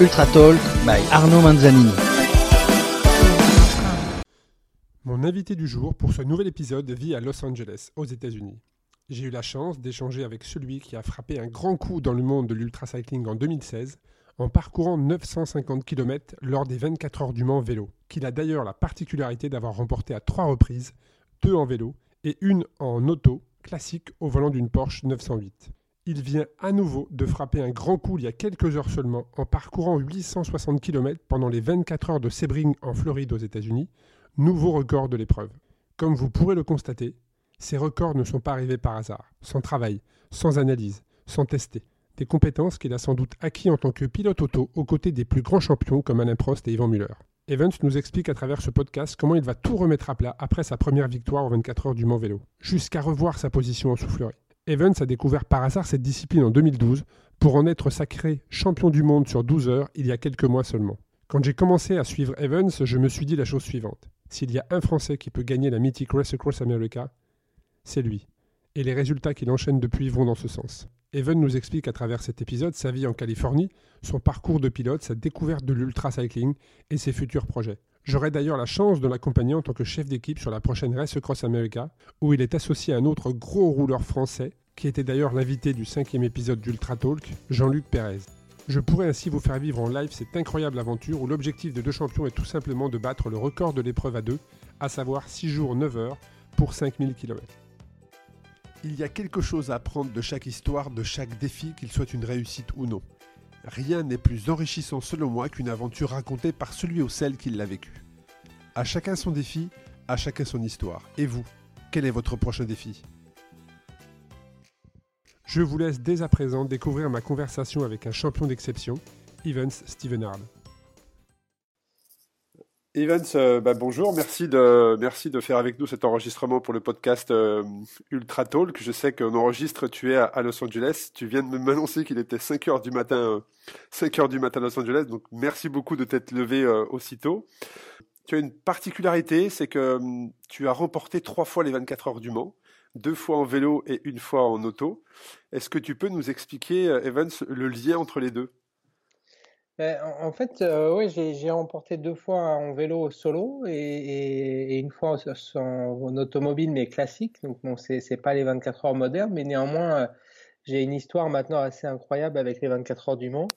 Ultra Talk by Arnaud Manzanini. Mon invité du jour pour ce nouvel épisode vit à Los Angeles, aux États-Unis. J'ai eu la chance d'échanger avec celui qui a frappé un grand coup dans le monde de l'ultracycling en 2016 en parcourant 950 km lors des 24 heures du Mans vélo, qu'il a d'ailleurs la particularité d'avoir remporté à trois reprises, deux en vélo et une en auto classique au volant d'une Porsche 908. Il vient à nouveau de frapper un grand coup il y a quelques heures seulement en parcourant 860 km pendant les 24 heures de Sebring en Floride aux États-Unis, nouveau record de l'épreuve. Comme vous pourrez le constater, ces records ne sont pas arrivés par hasard, sans travail, sans analyse, sans tester. Des compétences qu'il a sans doute acquis en tant que pilote auto aux côtés des plus grands champions comme Alain Prost et Yvan Muller. Evans nous explique à travers ce podcast comment il va tout remettre à plat après sa première victoire aux 24 heures du Mans Vélo, jusqu'à revoir sa position en soufflerie. Evans a découvert par hasard cette discipline en 2012 pour en être sacré champion du monde sur 12 heures il y a quelques mois seulement. Quand j'ai commencé à suivre Evans, je me suis dit la chose suivante. S'il y a un Français qui peut gagner la mythique Race Across America, c'est lui. Et les résultats qu'il enchaîne depuis vont dans ce sens. Evan nous explique à travers cet épisode sa vie en Californie, son parcours de pilote, sa découverte de l'ultra-cycling et ses futurs projets. J'aurai d'ailleurs la chance de l'accompagner en tant que chef d'équipe sur la prochaine Race Across America, où il est associé à un autre gros rouleur français, qui était d'ailleurs l'invité du cinquième épisode d'Ultra Talk, Jean-Luc Pérez. Je pourrais ainsi vous faire vivre en live cette incroyable aventure où l'objectif de deux champions est tout simplement de battre le record de l'épreuve à deux, à savoir 6 jours 9 heures pour 5000 km. Il y a quelque chose à apprendre de chaque histoire, de chaque défi, qu'il soit une réussite ou non. Rien n'est plus enrichissant selon moi qu'une aventure racontée par celui ou celle qui l'a vécue. À chacun son défi, à chacun son histoire. Et vous, quel est votre prochain défi? Je vous laisse dès à présent découvrir ma conversation avec un champion d'exception, Evans Stevenard. Evans, euh, bah, bonjour, merci de, faire avec nous cet enregistrement pour le podcast euh, Ultra Talk. Je sais qu'on enregistre, tu es à, Los Angeles. Tu viens de m'annoncer qu'il était 5 heures du matin, 5 heures du matin à Los Angeles. Donc merci beaucoup de t'être levé euh, aussitôt. Tu as une particularité, c'est que hum, tu as remporté trois fois les 24 heures du Mans, deux fois en vélo et une fois en auto. Est-ce que tu peux nous expliquer, Evans, le lien entre les deux? En fait, euh, oui, j'ai remporté deux fois en vélo solo et, une fois en, automobile, mais classique. Donc, bon, c'est pas les 24 heures modernes, mais néanmoins, euh, j'ai une histoire maintenant assez incroyable avec les 24 heures du Mans.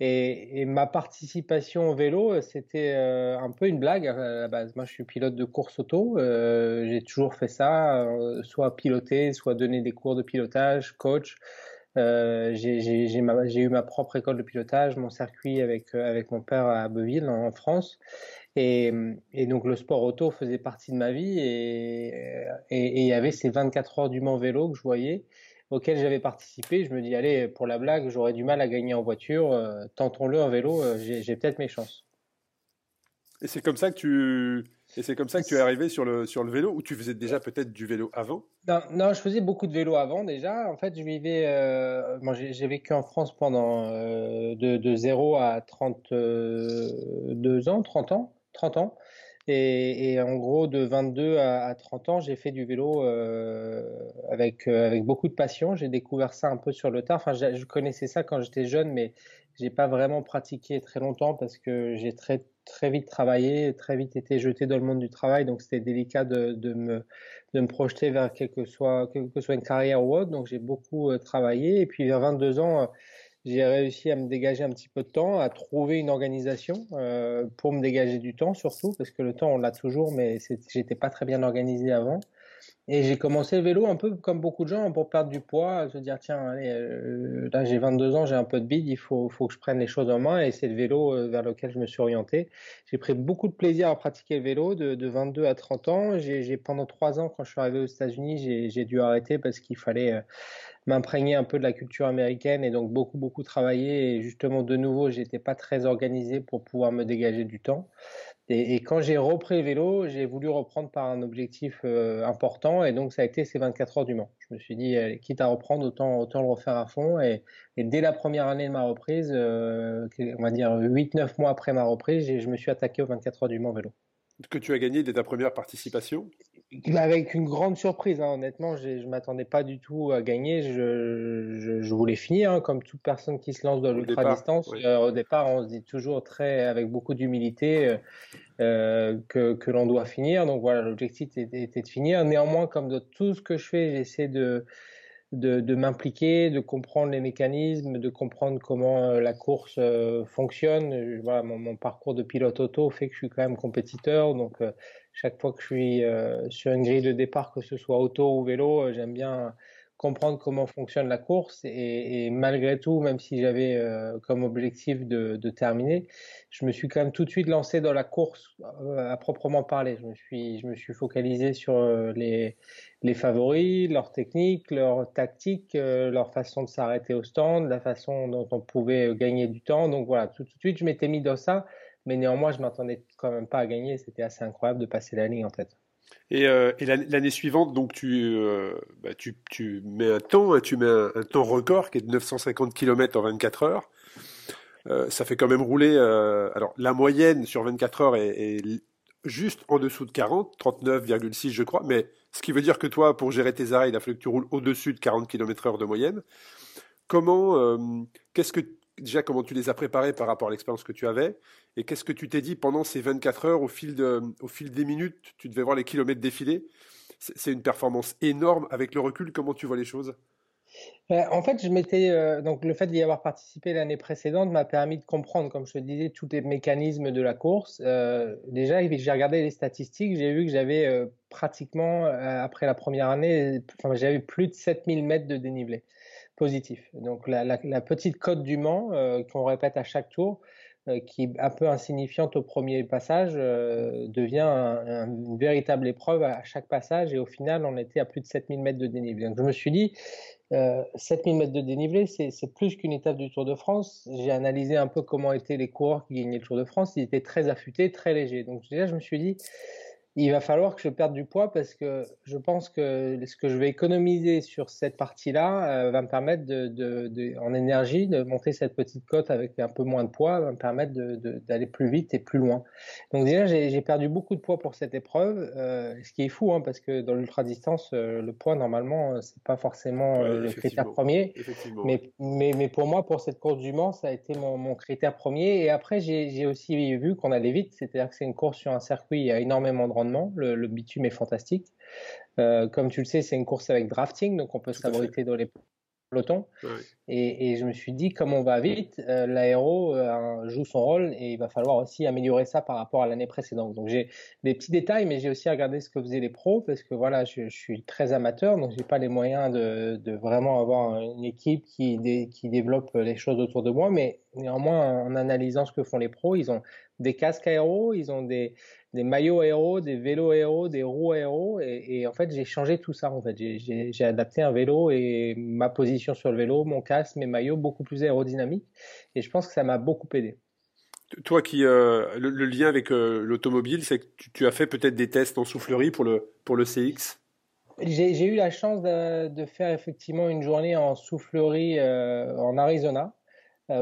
Et, ma participation au vélo, c'était euh, un peu une blague à la base. Moi, je suis pilote de course auto. j'ai toujours fait ça, soit piloter, soit donner des cours de pilotage, coach. Euh, j'ai eu ma propre école de pilotage, mon circuit avec, euh, mon père à Beuville en, France. Et, donc le sport auto faisait partie de ma vie et, et, il y avait ces 24 heures du Mans vélo que je voyais auxquelles j'avais participé. Je me dis, allez, pour la blague, j'aurais du mal à gagner en voiture, euh, tentons-le en vélo, j'ai peut-être mes chances. Et c'est comme ça que tu et c'est comme ça que tu es arrivé sur le, sur le vélo ou tu faisais déjà peut-être du vélo avant? Non, je faisais beaucoup de vélo avant déjà. En fait, je vivais. Euh, j'ai vécu en France pendant euh, de, de 0 à 32 ans, 30 ans. 30 ans. Et, en gros, de 22 à, à 30 ans, j'ai fait du vélo euh, avec, euh, avec beaucoup de passion. J'ai découvert ça un peu sur le tard. Enfin, je connaissais ça quand j'étais jeune, mais j'ai pas vraiment pratiqué très longtemps parce que j'ai très très vite travaillé, très vite été jeté dans le monde du travail, donc c'était délicat de, de, me, de me projeter vers quelque que soit, quelle que soit une carrière ou autre. Donc j'ai beaucoup euh, travaillé et puis vers 22 ans, euh, j'ai réussi à me dégager un petit peu de temps, à trouver une organisation euh, pour me dégager du temps surtout, parce que le temps on l'a toujours, mais j'étais pas très bien organisé avant. Et j'ai commencé le vélo un peu comme beaucoup de gens pour perdre du poids, se dire tiens, euh, là j'ai 22 ans, j'ai un peu de bide, il faut, faut que je prenne les choses en main et c'est le vélo euh, vers lequel je me suis orienté. J'ai pris beaucoup de plaisir à pratiquer le vélo de, de 22 à 30 ans. J'ai pendant trois ans, quand je suis arrivé aux États-Unis, j'ai dû arrêter parce qu'il fallait euh, m'imprégner un peu de la culture américaine et donc beaucoup beaucoup travailler et justement de nouveau j'étais pas très organisé pour pouvoir me dégager du temps. Et, quand j'ai repris le vélo, j'ai voulu reprendre par un objectif euh, important et donc ça a été ces 24 heures du Mans. Je me suis dit, quitte à reprendre, autant, le refaire à fond. Et, dès la première année de ma reprise, euh, on va dire 8-9 mois après ma reprise, je me suis attaqué aux 24 heures du Mans vélo. Que tu as gagné dès ta première participation? Avec une grande surprise, hein. honnêtement, je ne m'attendais pas du tout à gagner. Je, je, voulais finir, hein, comme toute personne qui se lance dans l'ultra-distance. Euh, au départ, on se dit toujours très, avec beaucoup d'humilité euh, euh, que, que l'on doit finir. Donc voilà, l'objectif était, était, de finir. Néanmoins, comme de tout ce que je fais, j'essaie de, de, de m'impliquer, de comprendre les mécanismes, de comprendre comment euh, la course euh, fonctionne. Euh, voilà, mon, mon, parcours de pilote auto fait que je suis quand même compétiteur, donc chaque fois que je suis sur une grille de départ, que ce soit auto ou vélo, j'aime bien comprendre comment fonctionne la course et, malgré tout, même si j'avais euh, comme objectif de, terminer, je me suis quand même tout de suite lancé dans la course euh, à proprement parler. Je me suis, focalisé sur euh, les, les favoris, leur technique, leur tactique, leur façon de s'arrêter au stand, la façon dont on pouvait gagner du temps. Donc voilà, tout, tout de suite, je m'étais mis dans ça, mais néanmoins, je m'attendais quand même pas à gagner. C'était assez incroyable de passer la ligne en tête. Et, euh, l'année suivante, donc tu, euh, bah, tu, tu, mets un temps, hein, tu mets un, temps record qui est de 950 km en 24 heures. Euh, ça fait quand même rouler. Alors la moyenne sur 24 heures est, est juste en dessous de 40, 39,6 je crois. Mais ce qui veut dire que toi, pour gérer tes arrêts, il a fallu que tu roules au-dessus de 40 km heure de moyenne. Comment, qu'est-ce que déjà comment tu les as préparés par rapport à l'expérience que tu avais et qu'est-ce que tu t'es dit pendant ces 24 heures au fil, des minutes Tu devais voir les kilomètres défiler. C'est une performance énorme avec le recul. Comment tu vois les choses? Ben, en fait, je m'étais euh, donc le fait d'y avoir participé l'année précédente m'a permis de comprendre, comme je te disais, tous les mécanismes de la course. Euh, déjà, j'ai regardé les statistiques, j'ai vu que j'avais euh, pratiquement après la première année, j'avais plus de 7000 mètres de dénivelé Donc la, petite cote du Mans euh, qu'on répète à chaque tour, euh, qui est un peu insignifiante au premier passage, euh, devient un, un, une véritable épreuve à chaque passage et au final on était à plus de 7000 mètres de dénivelé. Donc je me suis dit, euh, 7000 mètres de dénivelé, c'est plus qu'une étape du Tour de France. J'ai analysé un peu comment étaient les coureurs qui gagnaient le Tour de France. Ils étaient très affûtés, très légers. Donc déjà, je me suis dit, il va falloir que je perde du poids parce que je pense que ce que je vais économiser sur cette partie-là euh, va me permettre de, de, de, en énergie de monter cette petite cote avec un peu moins de poids, va me permettre d'aller plus vite et plus loin. Donc déjà j'ai perdu beaucoup de poids pour cette épreuve, euh, ce qui est fou hein, parce que dans l'ultra distance euh, le poids normalement c'est pas forcément ouais, le critère premier, mais, mais, mais pour moi pour cette course du Mans ça a été mon, mon critère premier. Et après j'ai aussi vu qu'on allait vite, c'est-à-dire que c'est une course sur un circuit il y a énormément de le, le, bitume est fantastique. Euh, comme tu le sais, c'est une course avec drafting, donc on peut s'abriter dans les pelotons. Et, et, je me suis dit, comme on va vite, euh, l'aéro euh, joue son rôle et il va falloir aussi améliorer ça par rapport à l'année précédente. Donc j'ai des petits détails, mais j'ai aussi regardé ce que faisaient les pros parce que voilà, je, je suis très amateur, donc j'ai pas les moyens de, de, vraiment avoir une équipe qui, dé, qui développe les choses autour de moi. Mais néanmoins, en analysant ce que font les pros, ils ont des casques aéro, ils ont des, des maillots aéro, des vélos aéro, des roues aéro, et, et en fait j'ai changé tout ça. En fait, j'ai adapté un vélo et ma position sur le vélo, mon casque, mes maillots beaucoup plus aérodynamiques, et je pense que ça m'a beaucoup aidé. Toi qui euh, le, le, lien avec euh, l'automobile, c'est que tu, tu, as fait peut-être des tests en soufflerie pour le pour le CX. J'ai eu la chance de, de, faire effectivement une journée en soufflerie euh, en Arizona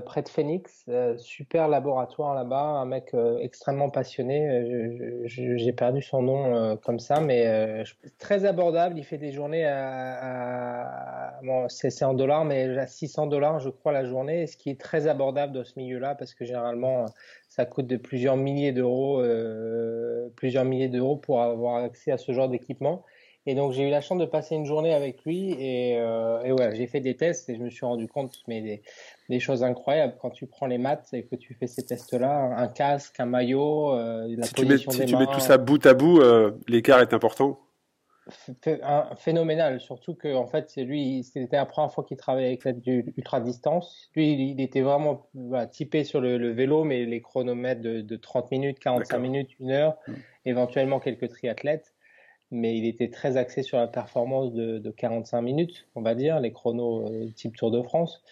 près de Phoenix. Euh, super laboratoire là-bas, un mec euh, extrêmement passionné. J'ai perdu son nom comme ça, mais très abordable. Il fait des journées à, à bon, c'est en dollars, mais à 600 dollars, je crois, la journée, ce qui est très abordable dans ce milieu-là, parce que généralement, ça coûte de plusieurs milliers d'euros, plusieurs milliers d'euros pour avoir accès à ce genre d'équipement. Et donc j'ai eu la chance de passer une journée avec lui et, euh, et ouais, j'ai fait des tests et je me suis rendu compte mais des, des, choses incroyables quand tu prends les maths et que tu fais ces tests-là, un casque, un maillot, euh, la si position tu mets, si tu mets tout ça bout à bout, euh, l'écart est important. Phénoménal, surtout que en fait c'est lui, c'était la première fois qu'il travaillait avec l'ultra distance. Lui, il, il était vraiment voilà, typé sur le, le, vélo, mais les chronomètres de, de 30 minutes, 45 minutes, une heure, mmh. éventuellement quelques triathlètes mais il était très axé sur la performance de, de 45 minutes, on va dire, les chronos euh, type Tour de France.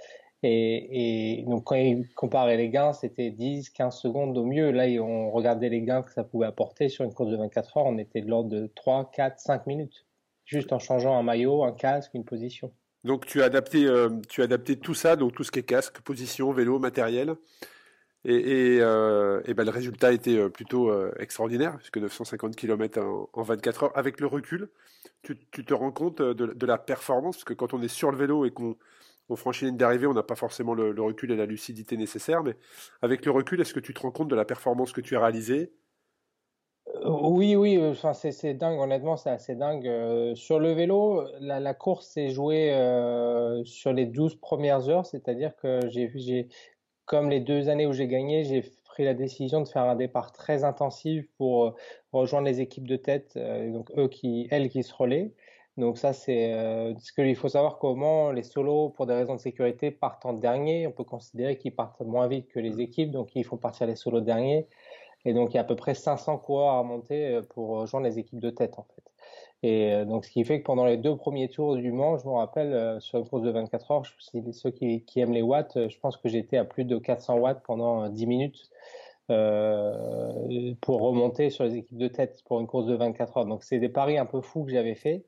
Et, et, donc quand il comparait les gains, c'était 10, 15 secondes au mieux. Là, on regardait les gains que ça pouvait apporter sur une course de 24 heures, on était de l'ordre de 3, 4, 5 minutes, juste en changeant un maillot, un casque, une position. Donc tu as adapté, euh, tu as adapté tout ça, donc tout ce qui est casque, position, vélo, matériel. Et, euh, ben, le résultat était plutôt extraordinaire, puisque 950 km en, 24 heures. Avec le recul, tu, te rends compte de, la performance, parce que quand on est sur le vélo et qu'on franchit une ligne d'arrivée, on n'a pas forcément le, recul et la lucidité nécessaires. Mais avec le recul, est-ce que tu te rends compte de la performance que tu as réalisée? Oui, oui, euh, enfin, c'est dingue, honnêtement, c'est assez dingue. Euh, sur le vélo, la, course s'est jouée euh, sur les 12 premières heures, c'est-à-dire que j'ai, comme les deux années où j'ai gagné, j'ai pris la décision de faire un départ très intensif pour rejoindre les équipes de tête, donc eux qui, elles qui se relaient. Donc ça, c'est ce qu'il faut savoir comment les solos, pour des raisons de sécurité, partent en dernier. On peut considérer qu'ils partent moins vite que les équipes, donc ils font partir les solos derniers. Et donc, il y a à peu près 500 coureurs à monter euh, pour rejoindre les équipes de tête, en fait. Et euh, donc, ce qui fait que pendant les deux premiers tours du Mans, je me rappelle, euh, sur une course de 24 heures, ceux qui, aiment les watts, je pense que j'étais à plus de 400 watts pendant 10 minutes euh, pour remonter sur les équipes de tête pour une course de 24 heures. Donc, c'est des paris un peu fous que j'avais fait.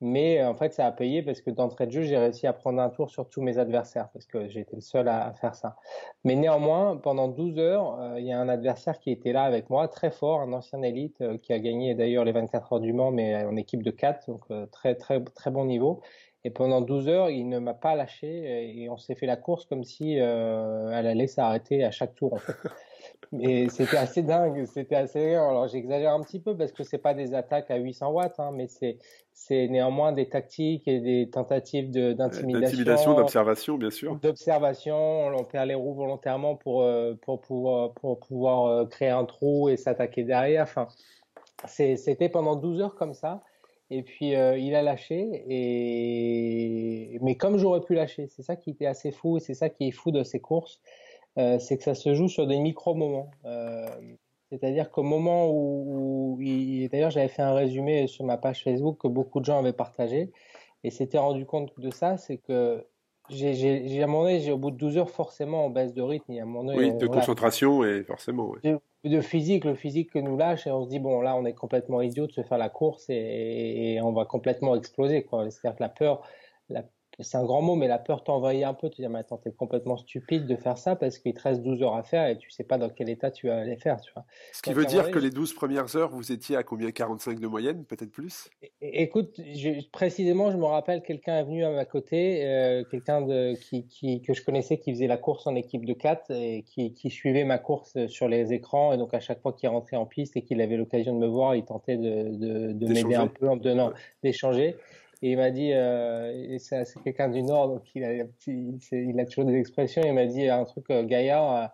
Mais en fait, ça a payé parce que d'entrée de jeu, j'ai réussi à prendre un tour sur tous mes adversaires parce que j'étais le seul à, faire ça. Mais néanmoins, pendant 12 heures, euh, il y a un adversaire qui était là avec moi, très fort, un ancien élite euh, qui a gagné d'ailleurs les 24 heures du Mans, mais en équipe de 4, donc euh, très très très bon niveau. Et pendant 12 heures, il ne m'a pas lâché et on s'est fait la course comme si elle allait s'arrêter à chaque tour en fait. Mais c'était assez dingue, c'était assez. Alors j'exagère un petit peu parce que c'est pas des attaques à 800 watts, hein, mais c'est c'est néanmoins des tactiques et des tentatives d'intimidation. D'intimidation, d'observation, bien sûr. D'observation, on perd les roues volontairement pour, euh, pour, pouvoir, pour pouvoir euh, créer un trou et s'attaquer derrière. Enfin, c'était pendant 12 heures comme ça. Et puis euh, il a lâché, et... mais comme j'aurais pu lâcher, c'est ça qui était assez fou, et c'est ça qui est fou de ces courses, c'est que ça se joue sur des micro-moments. C'est-à-dire qu'au moment où, d'ailleurs j'avais fait un résumé sur ma page Facebook que beaucoup de gens avaient partagé et s'étaient rendu compte de ça, c'est que j'ai à un moment donné, au bout de 12 heures, forcément, on baisse de rythme. À un moment donné, oui, de concentration et forcément. Oui. De, physique, le physique que nous lâche et on se dit, bon, là, on est complètement idiot de se faire la course et, et on va complètement exploser. C'est-à-dire que la peur, c'est un grand mot, mais la peur t'envahit un peu. Tu te dis, mais attends, t'es complètement stupide de faire ça parce qu'il te reste 12 heures à faire et tu sais pas dans quel état tu vas les faire, tu vois. Ce qui veut dire que les 12 premières heures, vous étiez à combien? 45 de moyenne, peut-être plus? Écoute, précisément, je me rappelle, quelqu'un est venu à ma côté, euh, quelqu'un de, qui, qui, que je connaissais qui faisait la course en équipe de 4 et qui, qui suivait ma course sur les écrans. Et donc, à chaque fois qu'il rentrait en piste et qu'il avait l'occasion de me voir, il tentait de, de, de m'aider un peu en me donnant d'échanger. Et il m'a dit, euh, c'est quelqu'un du Nord, donc il a, il a toujours des expressions. Il m'a dit un truc, euh, Gaillard, euh,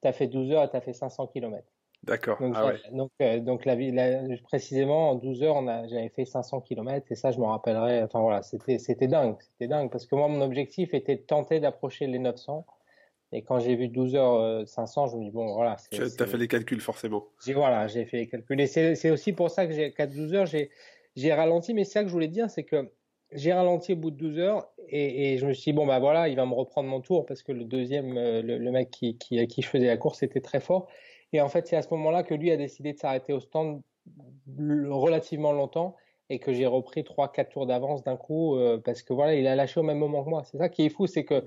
t'as fait 12 heures et t'as fait 500 km. D'accord. Donc, ah ouais. donc, euh, donc la, la, précisément, en 12 heures, j'avais fait 500 km et ça, je m'en rappellerai. Enfin voilà, c'était dingue. C'était dingue parce que moi, mon objectif était de tenter d'approcher les 900. Et quand j'ai vu 12 heures 500, je me dis, bon, voilà. Tu as fait les calculs, forcément. Voilà, j'ai fait les calculs. Et c'est aussi pour ça que j'ai, qu'à 12 heures, j'ai j'ai ralenti, mais c'est ça que je voulais dire, c'est que j'ai ralenti au bout de 12 heures et, je me suis dit, bon, bah voilà, il va me reprendre mon tour parce que le deuxième, euh, le, mec qui, qui, à qui je faisais la course était très fort. Et en fait, c'est à ce moment-là que lui a décidé de s'arrêter au stand relativement longtemps et que j'ai repris 3-4 tours d'avance d'un coup euh, parce que voilà, il a lâché au même moment que moi. C'est ça qui est fou, c'est que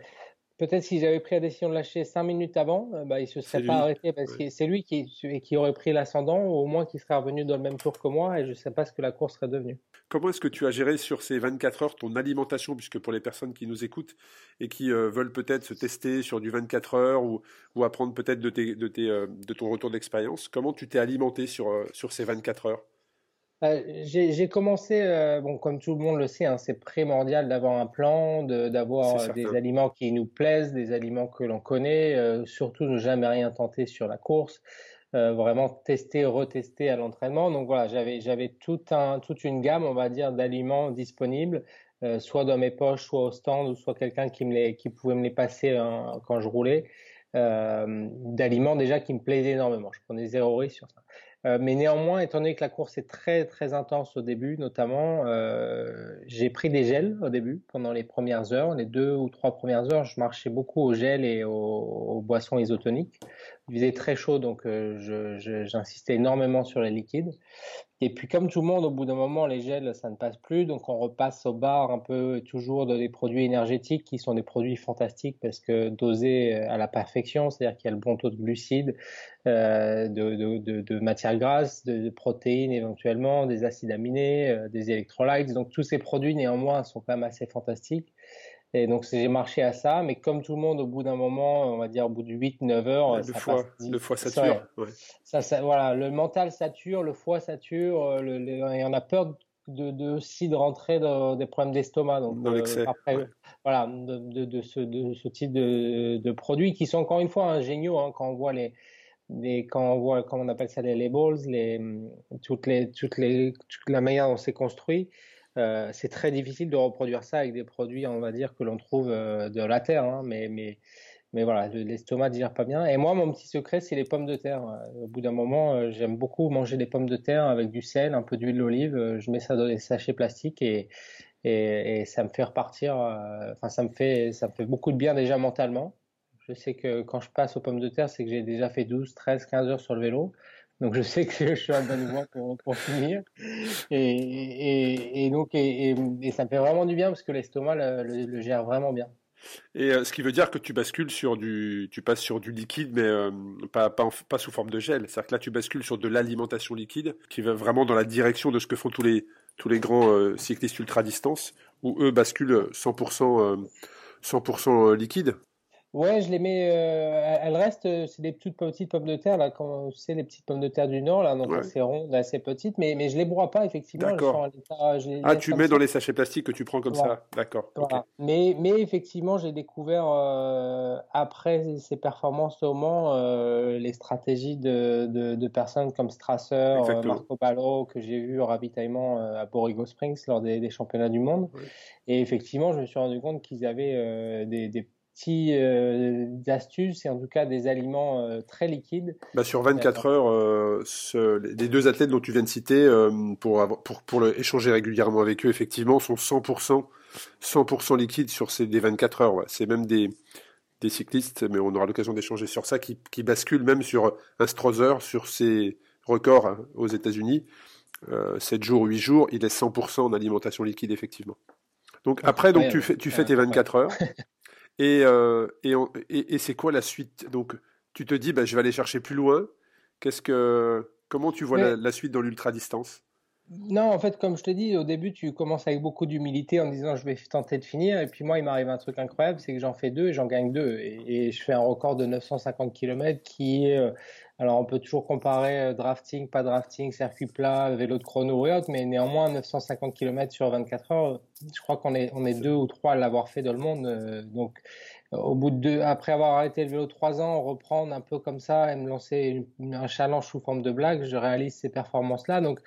Peut-être si j'avais pris la décision de lâcher cinq minutes avant, euh, bah, il se serait pas arrêté parce que c'est lui qui, qui aurait pris l'ascendant, ou au moins qui serait revenu dans le même tour que moi, et je ne sais pas ce que la course serait devenue. Comment est-ce que tu as géré sur ces 24 heures ton alimentation, puisque pour les personnes qui nous écoutent et qui euh, veulent peut-être se tester sur du 24 heures ou, ou apprendre peut-être de, tes, de, tes, euh, de ton retour d'expérience, comment tu t'es alimenté sur, sur ces 24 heures? J'ai commencé, euh, bon, comme tout le monde le sait, hein, c'est primordial d'avoir un plan, d'avoir euh, des aliments qui nous plaisent, des aliments que l'on connaît, surtout ne jamais rien tenter sur la course, vraiment tester, retester à l'entraînement. Donc voilà, j'avais tout un, toute une gamme, on va dire, d'aliments disponibles, soit dans mes poches, soit au stand, ou soit quelqu'un qui, me les, qui pouvait me les passer hein, quand je roulais. d'aliments déjà qui me plaisaient énormément. Je prenais zéro risque sur ça. Euh, mais néanmoins, étant donné que la course est très très intense au début, notamment, euh, j'ai pris des gels au début pendant les premières heures, les deux ou trois premières heures, je marchais beaucoup au gel et aux, boissons isotoniques il faisait très chaud, donc euh, j'insistais énormément sur les liquides. Et puis comme tout le monde, au bout d'un moment, les gels, ça ne passe plus, donc on repasse au bar un peu toujours de des produits énergétiques qui sont des produits fantastiques parce que dosés à la perfection, c'est-à-dire qu'il y a le bon taux de glucides, euh, de, matières grasses, de, protéines éventuellement, des acides aminés, euh, des électrolytes. Donc tous ces produits néanmoins sont quand même assez fantastiques. Et donc j'ai marché à ça, mais comme tout le monde, au bout d'un moment, on va dire au bout de 8-9 heures, le, foie, le foie sature. Ça, ça, voilà, le mental sature, le foie sature, euh, le, et on a peur de, de, aussi de rentrer dans des problèmes d'estomac. Donc dans l'excès. après, voilà, de, de, ce, de ce type de, produits qui sont encore une fois ingéniaux hein, quand on voit les quand on voit, comment on appelle ça, les labels, les, toutes les, toutes les, toute la manière dont c'est construit, euh, c'est très difficile de reproduire ça avec des produits, on va dire, que l'on trouve euh, de la terre. Hein, mais, mais, mais voilà, l'estomac digère pas bien. Et moi, mon petit secret, c'est les pommes de terre. Au bout d'un moment, euh, j'aime beaucoup manger des pommes de terre avec du sel, un peu d'huile d'olive. Je mets ça dans des sachets plastiques et, ça me fait repartir. Enfin, ça ça me fait beaucoup de bien déjà mentalement. Je sais que quand je passe aux pommes de terre, c'est que j'ai déjà fait 12, 13, 15 heures sur le vélo. Donc je sais que je suis en bonne voie pour, pour finir. Et, et, donc, et, ça me fait vraiment du bien parce que l'estomac le, gère vraiment bien. Et euh, ce qui veut dire que tu bascules sur du, tu passes sur du liquide, mais euh, pas, pas, pas, sous forme de gel. C'est-à-dire que là, tu bascules sur de l'alimentation liquide, qui va vraiment dans la direction de ce que font tous les, tous les grands euh, cyclistes ultra distance, où eux basculent 100%, 100% liquide. Ouais, je les mets. Euh, elles restent. Euh, c'est des toutes petites pommes de terre là, quand c'est les petites pommes de terre du nord là, donc assez rondes, assez petites, mais mais je les broie pas effectivement. D'accord. Ah, tu mets dans les sachets plastiques que tu prends comme ça. D'accord. Mais mais effectivement, j'ai découvert euh, après ces performances au Mans les stratégies de, de, de, personnes comme Strasser, Marco Ballo que j'ai vu au ravitaillement à Borrego Springs lors des, des championnats du monde. Et effectivement, je me suis rendu compte qu'ils avaient des, des petites euh, astuces et en tout cas des aliments euh, très liquides. Bah sur 24 heures, euh, les deux athlètes dont tu viens de citer, pour, avoir, pour, pour le, échanger régulièrement avec eux, effectivement, sont 100%, 100% liquides sur ces des 24 heures. C'est même des, des cyclistes, mais on aura l'occasion d'échanger sur ça, qui, qui basculent même sur un Strother, sur ses records hein, aux États-Unis. 7 jours, 8 jours, il est 100% en alimentation liquide, effectivement. Donc après, donc, tu fais, tu fais tes 24 heures. Et, euh, et, et, c'est quoi la suite? Donc, tu te dis, bah, je vais aller chercher plus loin. Qu'est-ce que, comment tu vois la, suite dans l'ultra distance Non, en fait, comme je te dis, au début, tu commences avec beaucoup d'humilité en disant, je vais tenter de finir. Et puis moi, il m'arrive un truc incroyable, c'est que j'en fais deux et j'en gagne deux. Et, je fais un record de 950 km qui est euh, alors on peut toujours comparer euh, drafting, pas drafting, circuit plat, vélo de chrono et autres, mais néanmoins 950 km sur 24 heures, je crois qu'on est, est deux ou trois à l'avoir fait dans le monde. Euh, donc au bout de deux, après avoir arrêté le vélo trois ans, reprendre un peu comme ça et me lancer un challenge sous forme de blague, je réalise ces performances-là. Donc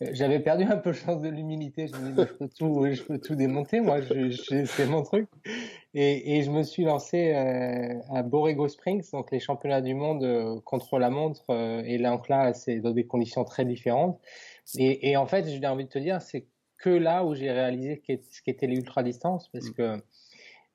j'avais perdu un peu le sens de l'humilité. Je me dis, je peux tout, je peux tout démonter, moi, c'est mon truc. Et, et, je me suis lancé euh, à Borrego Springs, donc les championnats du monde euh, contre la montre. Euh, et là, donc là, c'est dans des conditions très différentes. Et, et en fait, j'ai envie de te dire, c'est que là où j'ai réalisé ce qu'était l'ultra distance, parce mm. que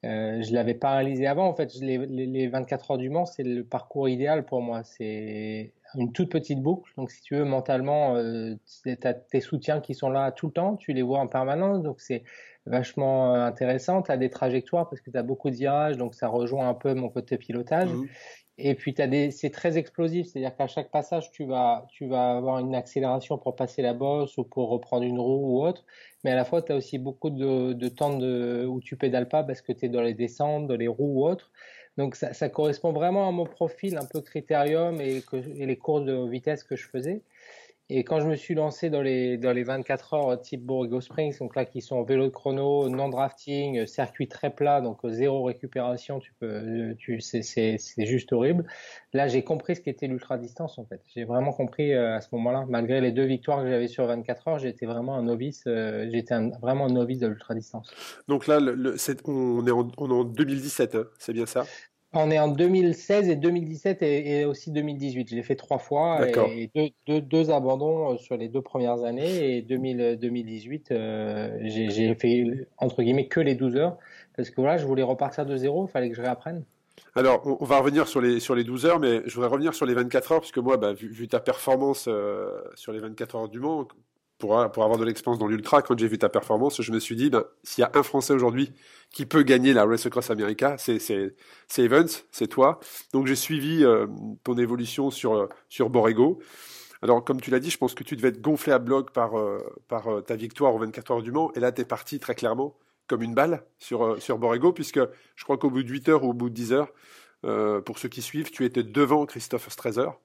euh, je l'avais pas réalisé avant. En fait, les, les 24 heures du Mans, c'est le parcours idéal pour moi. C'est une toute petite boucle. Donc, si tu veux, mentalement, euh, tu as tes soutiens qui sont là tout le temps, tu les vois en permanence. Donc, c'est vachement euh, intéressant. Tu as des trajectoires parce que tu as beaucoup de virages, donc ça rejoint un peu mon côté pilotage. Mmh. Et puis, c'est très explosif, c'est-à-dire qu'à chaque passage, tu vas, tu vas avoir une accélération pour passer la bosse ou pour reprendre une roue ou autre. Mais à la fois, tu as aussi beaucoup de, de temps de, où tu pédales pas parce que tu es dans les descentes, dans les roues ou autres. Donc ça, correspond vraiment à mon profil un peu critérium et, que, et les courses de vitesse que je faisais. Et quand je me suis lancé dans les, dans les 24 heures type Borrego Springs, donc là qui sont vélo de chrono, non drafting, circuit très plat, donc zéro récupération, tu peux, tu, c'est, juste horrible. Là, j'ai compris ce qu'était l'ultra distance en fait. J'ai vraiment compris euh, à ce moment-là, malgré les deux victoires que j'avais sur 24 heures, j'étais vraiment un novice, euh, j'étais vraiment un novice de l'ultra distance. Donc là, le, on, est en, on est en 2017, hein, c'est bien ça? On est en 2016 et 2017 et, aussi 2018. Je l'ai fait trois fois et deux, deux, deux, abandons euh, sur les deux premières années. Et 2000, 2018, euh, j'ai fait entre guillemets que les 12 heures parce que voilà, je voulais repartir de zéro. Il fallait que je réapprenne. Alors, on, va revenir sur les, sur les 12 heures, mais je voudrais revenir sur les 24 heures, parce que moi, bah, vu, ta performance euh, sur les 24 heures du Mans, pour, avoir de l'expérience dans l'Ultra, quand j'ai vu ta performance, je me suis dit, ben, s'il y a un Français aujourd'hui qui peut gagner la Race Across America, c'est Evans, c'est toi. Donc j'ai suivi euh, ton évolution sur, sur Borrego. Alors, comme tu l'as dit, je pense que tu devais être gonflé à bloc par, euh, par euh, ta victoire aux 24 heures du Mans. Et là, tu es parti très clairement comme une balle sur, sur Borrego, puisque je crois qu'au bout de 8 heures ou au bout de 10 heures, pour ceux qui suivent, tu étais devant Christophe Strezer.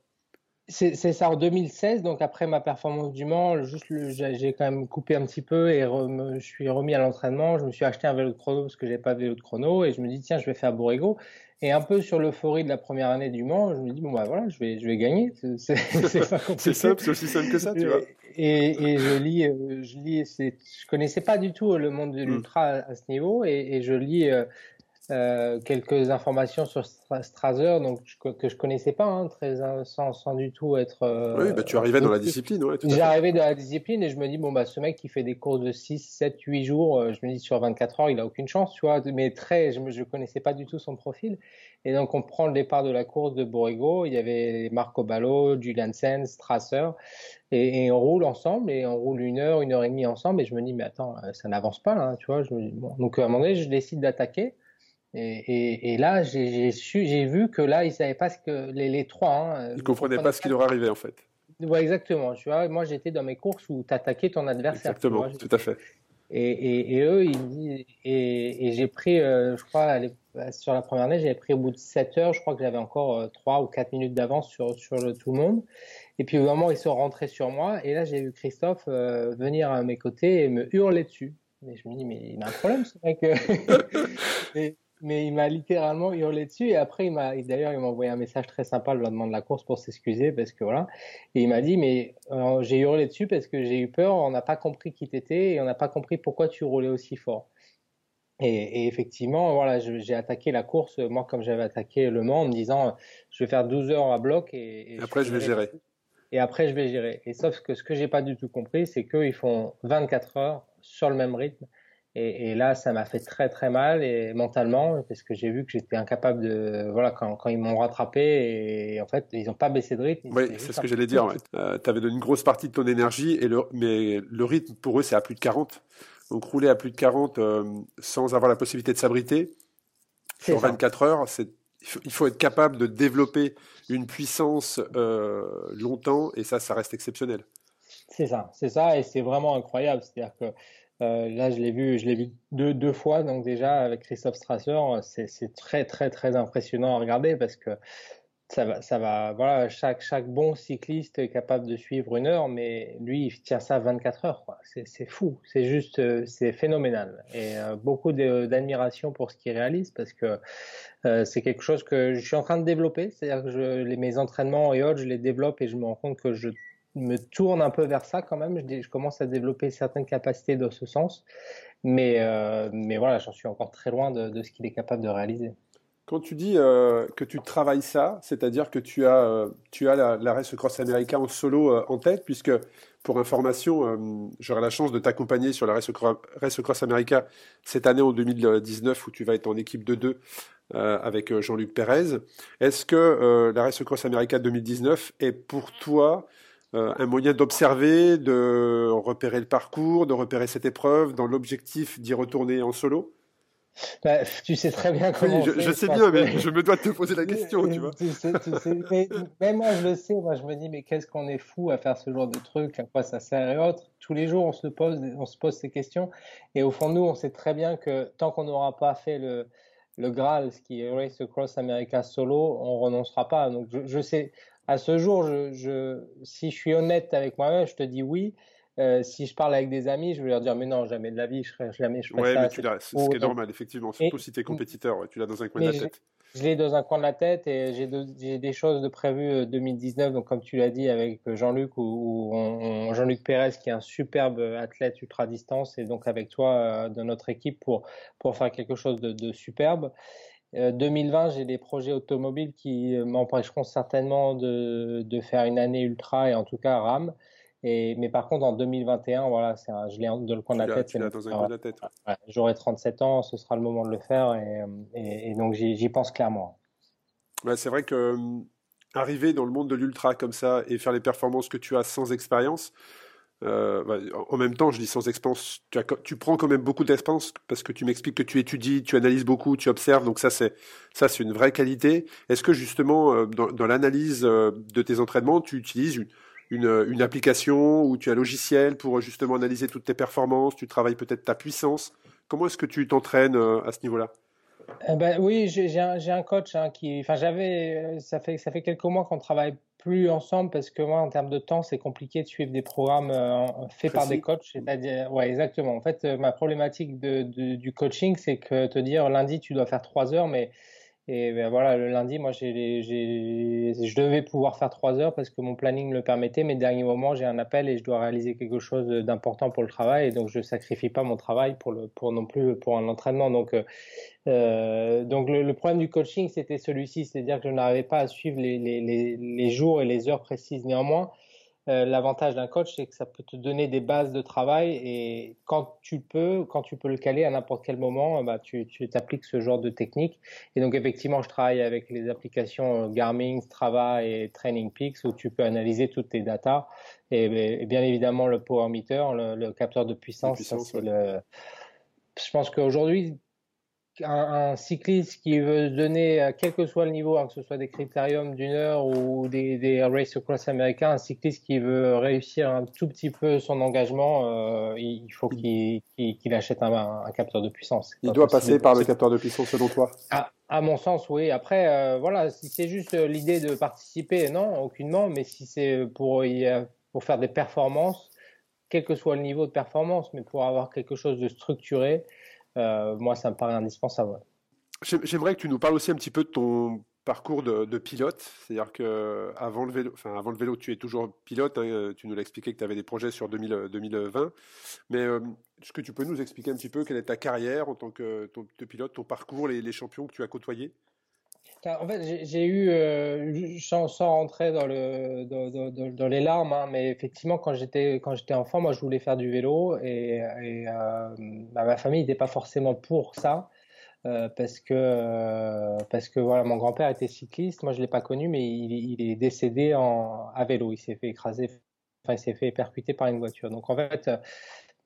C'est ça en 2016, donc après ma performance du Mans, juste j'ai quand même coupé un petit peu et je suis remis à l'entraînement. Je me suis acheté un vélo de chrono parce que j'ai pas de vélo de chrono et je me dis tiens je vais faire Borrego. Et un peu sur l'euphorie de la première année du Mans, je me dis bon bah voilà je vais je vais gagner. C'est simple, c'est aussi simple que ça, tu vois. Et, et je lis, euh, je lis, je connaissais pas du tout le monde de hmm. l'ultra à, ce niveau et, et je lis euh, euh, quelques informations sur Strasser, donc que je connaissais pas, hein, très sans, sans, du tout être. Euh, oui, bah, tu arrivais dans la discipline, ouais. J'arrivais dans la discipline et je me dis bon bah ce mec qui fait des courses de 6, 7, 8 jours, euh, je me dis sur 24 heures il a aucune chance, tu vois. Mais très, je, je connaissais pas du tout son profil. Et donc on prend le départ de la course de Borrego, il y avait Marco Ballo, Julian Sens, Strasser, et, et, on roule ensemble et on roule une heure, une heure et demie ensemble et je me dis mais attends ça n'avance pas là, tu vois. Je me dis, bon. Donc à un moment donné je décide d'attaquer. Et, et, là, j'ai vu que là, ils savaient pas ce que les, les trois. Hein, ils comprenaient pas ce qui leur arrivait en fait. Ouais, exactement. Tu vois, moi, j'étais dans mes courses où tu attaquais ton adversaire. Exactement, tout à fait. Et, et, eux, ils et, j'ai pris, euh, je crois, sur la première année, j'avais pris au bout de 7 heures, je crois que j'avais encore 3 euh, ou 4 minutes d'avance sur, sur le, tout le monde. Et puis au moment, ils sont rentrés sur moi. Et là, j'ai vu Christophe euh, venir à mes côtés et me hurler dessus. Mais je me dis, mais il a un problème, ce mec. et, mais il m'a littéralement hurlé dessus. Et après il m'a d'ailleurs il m'a envoyé un message très sympa le lendemain de la course pour s'excuser parce que voilà. Et il m'a dit mais euh, j'ai hurlé dessus parce que j'ai eu peur. On n'a pas compris qui t'étais et on n'a pas compris pourquoi tu roulais aussi fort. Et, et effectivement voilà j'ai attaqué la course moi comme j'avais attaqué le Mans en me disant je vais faire 12 heures à bloc et, et après je vais gérer. et après je vais gérer. Et sauf que ce que j'ai pas du tout compris c'est qu'ils font 24 heures sur le même rythme et, et, là, ça m'a fait très très mal et mentalement parce que j'ai vu que j'étais incapable de voilà quand, quand ils m'ont rattrapé et en fait ils n'ont pas baissé de rythme. Oui, c'est ce que j'allais dire. Euh, tu avais une grosse partie de ton énergie et le mais le rythme pour eux c'est à plus de 40. Donc rouler à plus de 40 euh, sans avoir la possibilité de s'abriter sur 24 heures, c'est il faut, être capable de développer une puissance euh, longtemps et ça, ça reste exceptionnel. C'est ça, c'est ça et c'est vraiment incroyable. C'est-à-dire que euh, là, je l'ai vu, je l'ai vu deux, fois, donc déjà avec Christophe Strasser, c'est très très très impressionnant à regarder parce que ça va, voilà, chaque bon cycliste est capable de suivre une heure, mais lui, il tient ça 24 heures. C'est fou, c'est juste, euh, c'est phénoménal. Et euh, beaucoup d'admiration pour ce qu'il réalise parce que c'est quelque chose que je suis en train de développer, c'est-à-dire que les, mes entraînements et autres, je les développe et je me rends compte que je me tourne un peu vers ça quand même. Je, commence à développer certaines capacités dans ce sens. Mais, euh, mais voilà, j'en suis encore très loin de, de ce qu'il est capable de réaliser. Quand tu dis euh, que tu travailles ça, c'est-à-dire que tu as, euh, tu as la, Race Cross America en solo en tête, puisque pour information, j'aurai la chance de t'accompagner sur la Race, Race Cross America cette année en 2019 où tu vas être en équipe de deux avec Jean-Luc Pérez. Est-ce que la Race Cross America 2019 est pour toi euh, un moyen d'observer, de repérer le parcours, de repérer cette épreuve, dans l'objectif d'y retourner en solo? Bah, tu sais très bien comment. Oui, je, sais bien, mais je me dois te poser la question, tu vois. Tu sais, tu sais, mais, même moi, je le sais. Moi, je me dis, mais qu'est-ce qu'on est fou à faire ce genre de truc, à quoi ça sert et autres. Tous les jours, on se pose, on se pose ces questions. Et au fond de nous, on sait très bien que tant qu'on n'aura pas fait le, le Graal, ce qui est Race Across America solo, on renoncera pas. Donc, je, je sais, à ce jour, je, je, si je suis honnête avec moi-même, je te dis oui. Euh, si je parle avec des amis, je vais leur dire mais non, jamais de la vie, je ferai jamais je ferai ouais, ça. mais tu l'as, c'est ce qui est normal, effectivement, surtout si tu es compétiteur, ouais, tu l'as dans un coin de la tête. Je l'ai dans un coin de la tête et j'ai, j'ai des choses de prévues 2019, euh, donc comme tu l'as dit avec Jean-Luc ou, ou Jean-Luc Pérez qui est un superbe athlète ultra distance et donc avec toi euh, de notre équipe pour pour faire quelque chose de, de superbe. 2020, euh, j'ai des projets automobiles qui euh, m'empêcheront certainement de, de, faire une année ultra et en tout cas RAM. Et, mais par contre, en 2021, voilà, c'est je l'ai dans le coin de la tête. dans un coin de la tête. J'aurai 37 ans, ce sera le moment de le faire et, et, et donc j'y pense clairement. c'est vrai que arriver dans le monde de l'ultra comme ça et faire les performances que tu as sans expérience, euh, bah, en même temps, je dis sans expérience, tu, prends quand même beaucoup d'expérience parce que tu m'expliques que tu étudies, tu analyses beaucoup, tu observes, donc ça c'est ça c'est une vraie qualité. Est-ce que justement euh, dans, l'analyse euh, de tes entraînements, tu utilises une, application ou tu as un logiciel pour justement analyser toutes tes performances, tu travailles peut-être ta puissance? Comment est-ce que tu t'entraînes à ce niveau-là? Ben, oui, j'ai un, un, coach hein, qui, enfin j'avais, ça fait ça fait quelques mois qu'on travaille plus ensemble parce que moi, en termes de temps, c'est compliqué de suivre des programmes euh, faits par des coachs. C'est-à-dire, ouais, exactement. En fait, euh, ma problématique de, du coaching, c'est que te dire lundi, tu dois faire trois heures, mais et ben voilà, le lundi, moi, j'ai, je devais pouvoir faire trois heures parce que mon planning me le permettait, mais dernier moment, j'ai un appel et je dois réaliser quelque chose d'important pour le travail, et donc je sacrifie pas mon travail pour le, pour non plus pour un entraînement. Donc, euh, euh donc le, problème du coaching, c'était celui-ci, c'est-à-dire que je n'arrivais pas à suivre les, les, les, les jours et les heures précises. Néanmoins, l'avantage d'un coach, c'est que ça peut te donner des bases de travail et quand tu peux, quand tu peux le caler à n'importe quel moment, bah, tu t'appliques ce genre de technique. Et donc effectivement, je travaille avec les applications euh, Garmin, Strava et Training Peaks où tu peux analyser toutes tes datas. Et, bien évidemment, le power meter, le, capteur de puissance, c'est le. Je pense qu'aujourd'hui, un, cycliste qui veut donner, quel que soit le niveau, hein, que ce soit des critériums d'une heure ou des, des race cross américains, un cycliste qui veut réussir un tout petit peu son engagement, euh, il faut qu'il achète un, capteur de puissance. Il doit passer par le capteur de puissance selon toi? À, à mon sens, oui. Après, euh, voilà, si c'est juste l'idée de participer, non, aucunement, mais si c'est pour, pour faire des performances, quel que soit le niveau de performance, mais pour avoir quelque chose de structuré, euh, moi, ça me paraît indispensable. J'aimerais que tu nous parles aussi un petit peu de ton parcours de, pilote. C'est-à-dire que avant le vélo, enfin avant le vélo, tu es toujours pilote. Hein, tu nous l'as expliqué que tu avais des projets sur 2020. Mais euh, est-ce que tu peux nous expliquer un petit peu quelle est ta carrière en tant que pilote, ton parcours, les champions que tu as côtoyés? En fait, j'ai eu, euh, sans, rentrer dans, le, dans, les larmes, hein, mais effectivement, quand j'étais quand j'étais enfant, moi, je voulais faire du vélo et, euh, bah, ma famille n'était pas forcément pour ça. Euh, parce que parce que voilà mon grand-père était cycliste moi je l'ai pas connu mais il, il est décédé en, à vélo il s'est fait écraser enfin il s'est fait percuter par une voiture donc en fait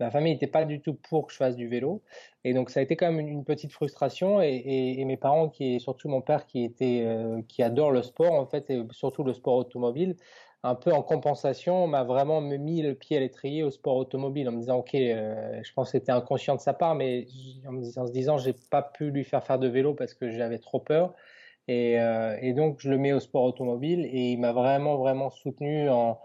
ma famille n'était pas du tout pour que je fasse du vélo. Et donc, ça a été quand même une, petite frustration. Et, mes parents, qui, surtout mon père, qui, était, euh, qui adore le sport, en fait, et surtout le sport automobile, un peu en compensation, m'a vraiment mis le pied à l'étrier au sport automobile en me disant, OK, euh, je pense que c'était inconscient de sa part, mais en, me disant, en se disant, j'ai pas pu lui faire faire de vélo parce que j'avais trop peur. Et, euh, et, donc, je le mets au sport automobile et il m'a vraiment, vraiment soutenu en,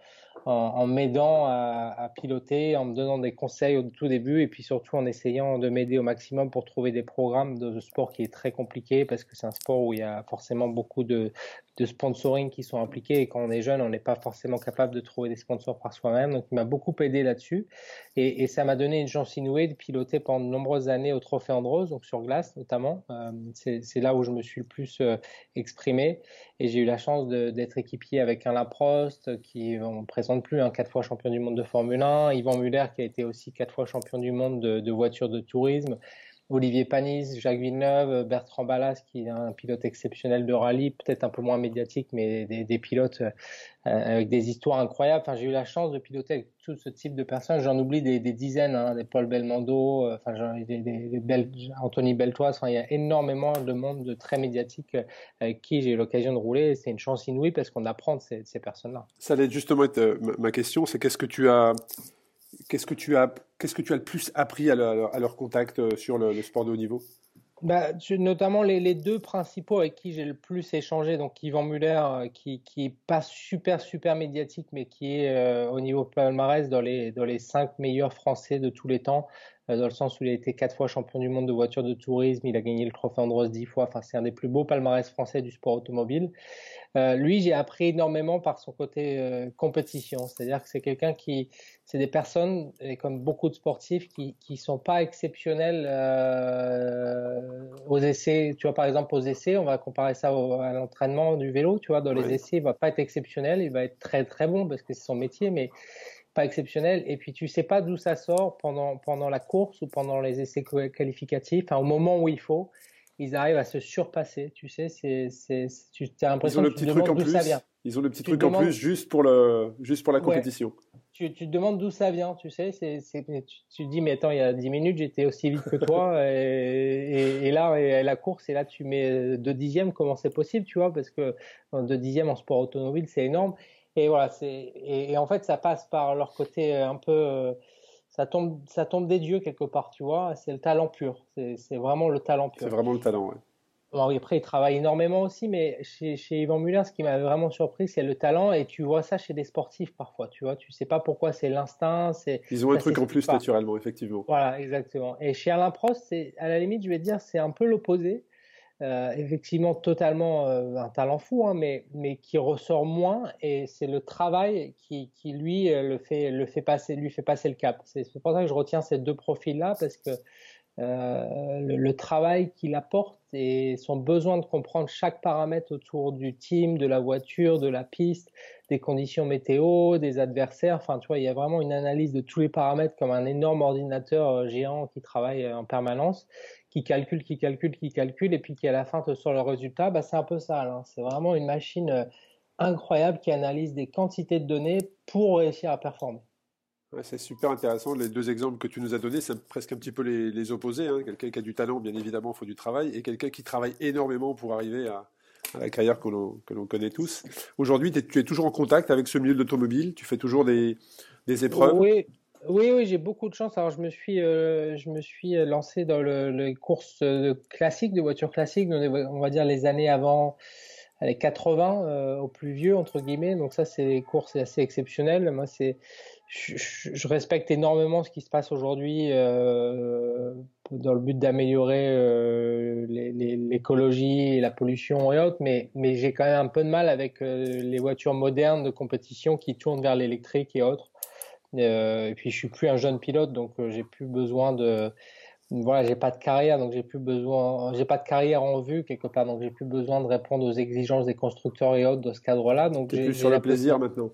en, m'aidant à, piloter, en me donnant des conseils au tout début et puis surtout en essayant de m'aider au maximum pour trouver des programmes de sport qui est très compliqué parce que c'est un sport où il y a forcément beaucoup de, de sponsoring qui sont impliqués et quand on est jeune, on n'est pas forcément capable de trouver des sponsors par soi-même. Donc, il m'a beaucoup aidé là-dessus et, et, ça m'a donné une chance inouïe de piloter pendant de nombreuses années au Trophée Andros, donc sur glace notamment. Euh, c'est là où je me suis le plus euh, exprimé et j'ai eu la chance d'être équipier avec un Laprost qui on présente plus hein, quatre fois champion du monde de Formule 1, Yvan Muller qui a été aussi quatre fois champion du monde de, de voitures de tourisme. Olivier Panis, Jacques Villeneuve, Bertrand Ballas, qui est un pilote exceptionnel de rallye, peut-être un peu moins médiatique, mais des, pilotes euh, avec des histoires incroyables. Enfin, j'ai eu la chance de piloter avec tout ce type de personnes. J'en oublie des, dizaines, hein, des Paul Belmondo, euh, enfin, des, Anthony Beltoise. il y a énormément de monde de très médiatique euh, avec qui j'ai eu l'occasion de rouler. C'est une chance inouïe parce qu'on apprend de ces, ces personnes-là. Ça allait justement être ma question, c'est qu'est-ce que tu as Qu'est-ce que tu as, qu'est-ce que tu as le plus appris à leur, contact euh, sur le, sport de haut niveau? Bah, notamment les, deux principaux avec qui j'ai le plus échangé, donc Yvan Muller, euh, qui, qui est pas super super médiatique, mais qui est euh, au niveau palmarès dans les dans les cinq meilleurs Français de tous les temps, dans le sens où il a été quatre fois champion du monde de voiture de tourisme, il a gagné le trophée Andros dix fois, enfin c'est un des plus beaux palmarès français du sport automobile. Euh, lui, j'ai appris énormément par son côté euh, compétition, c'est-à-dire que c'est quelqu'un qui, c'est des personnes, et comme beaucoup de sportifs, qui qui sont pas exceptionnels euh, aux essais. Tu vois, par exemple, aux essais, on va comparer ça à l'entraînement du vélo. Tu vois, dans les essais, il va pas être exceptionnel, il va être très très bon parce que c'est son métier, mais pas exceptionnel. Et puis tu sais pas d'où ça sort pendant pendant la course ou pendant les essais qualificatifs, au moment où il faut. ils arrivent à se surpasser. Tu sais, c'est, c'est, tu as l'impression que tu demandes d'où ça vient. Ils ont le petit truc en plus juste pour, le, juste pour la compétition. Tu, tu, te demandes d'où ça vient, tu sais. C'est, c'est, tu, te dis, mais attends, il y a 10 minutes, j'étais aussi vite que toi. et, et, là, et la course, et là, tu mets deux dixièmes, comment c'est possible, tu vois Parce que deux dixièmes en sport automobile, c'est énorme. Et voilà, c'est, et, en fait, ça passe par leur côté un peu ça tombe, ça tombe des dieux quelque part, tu vois. C'est le talent pur. C'est vraiment le talent pur. C'est vraiment le talent, ouais. Alors après, il travaille énormément aussi, mais chez, chez Yvan Muller, ce qui m'avait vraiment surpris, c'est le talent, et tu vois ça chez des sportifs parfois, tu vois. Tu sais pas pourquoi c'est l'instinct, c'est. Ils ont un truc en plus naturellement, effectivement. Voilà, exactement. Et chez Alain Prost, à la limite, je vais te dire, c'est un peu l'opposé. Euh, effectivement totalement euh, un talent fou, hein, mais, mais qui ressort moins et c'est le travail qui, qui lui euh, le fait, le fait passer, lui fait passer le cap. C'est pour ça que je retiens ces deux profils-là parce que le, le, travail qu'il apporte et son besoin de comprendre chaque paramètre autour du team, de la voiture, de la piste, des conditions météo, des adversaires. Enfin, tu vois, il y a vraiment une analyse de tous les paramètres comme un énorme ordinateur géant qui travaille en permanence qui calcule, qui calcule, qui calcule, et puis qui à la fin te sort le résultat, bah, c'est un peu ça. Hein. C'est vraiment une machine euh, incroyable qui analyse des quantités de données pour réussir à performer. C'est super intéressant. Les deux exemples que tu nous as donnés, c'est presque un petit peu les, opposés. Hein. Quelqu'un qui a du talent, bien évidemment, il faut du travail, et quelqu'un qui travaille énormément pour arriver à, la carrière que l'on connaît tous. Aujourd'hui, tu es toujours en contact avec ce milieu de l'automobile, tu fais toujours des, épreuves? Oui, oui, j'ai beaucoup de chance. Alors, je me suis, euh, je me suis lancé dans le, les courses euh, classiques, de voitures classiques, on va dire les années avant les 80 euh, au plus vieux entre guillemets. Donc ça, c'est des courses assez exceptionnelles. Moi, c'est, je, je, respecte énormément ce qui se passe aujourd'hui euh, dans le but d'améliorer euh, l'écologie et la pollution et autres, mais, mais j'ai quand même un peu de mal avec les voitures modernes de compétition qui tournent vers l'électrique et autres. Euh, et puis je suis plus un jeune pilote, donc euh, j'ai plus besoin de voilà, j'ai pas de carrière, donc j'ai plus besoin, j'ai pas de carrière en vue quelque part, donc j'ai plus besoin de répondre aux exigences des constructeurs et autres de ce cadre-là. Donc j'ai plus sur le plaisir maintenant.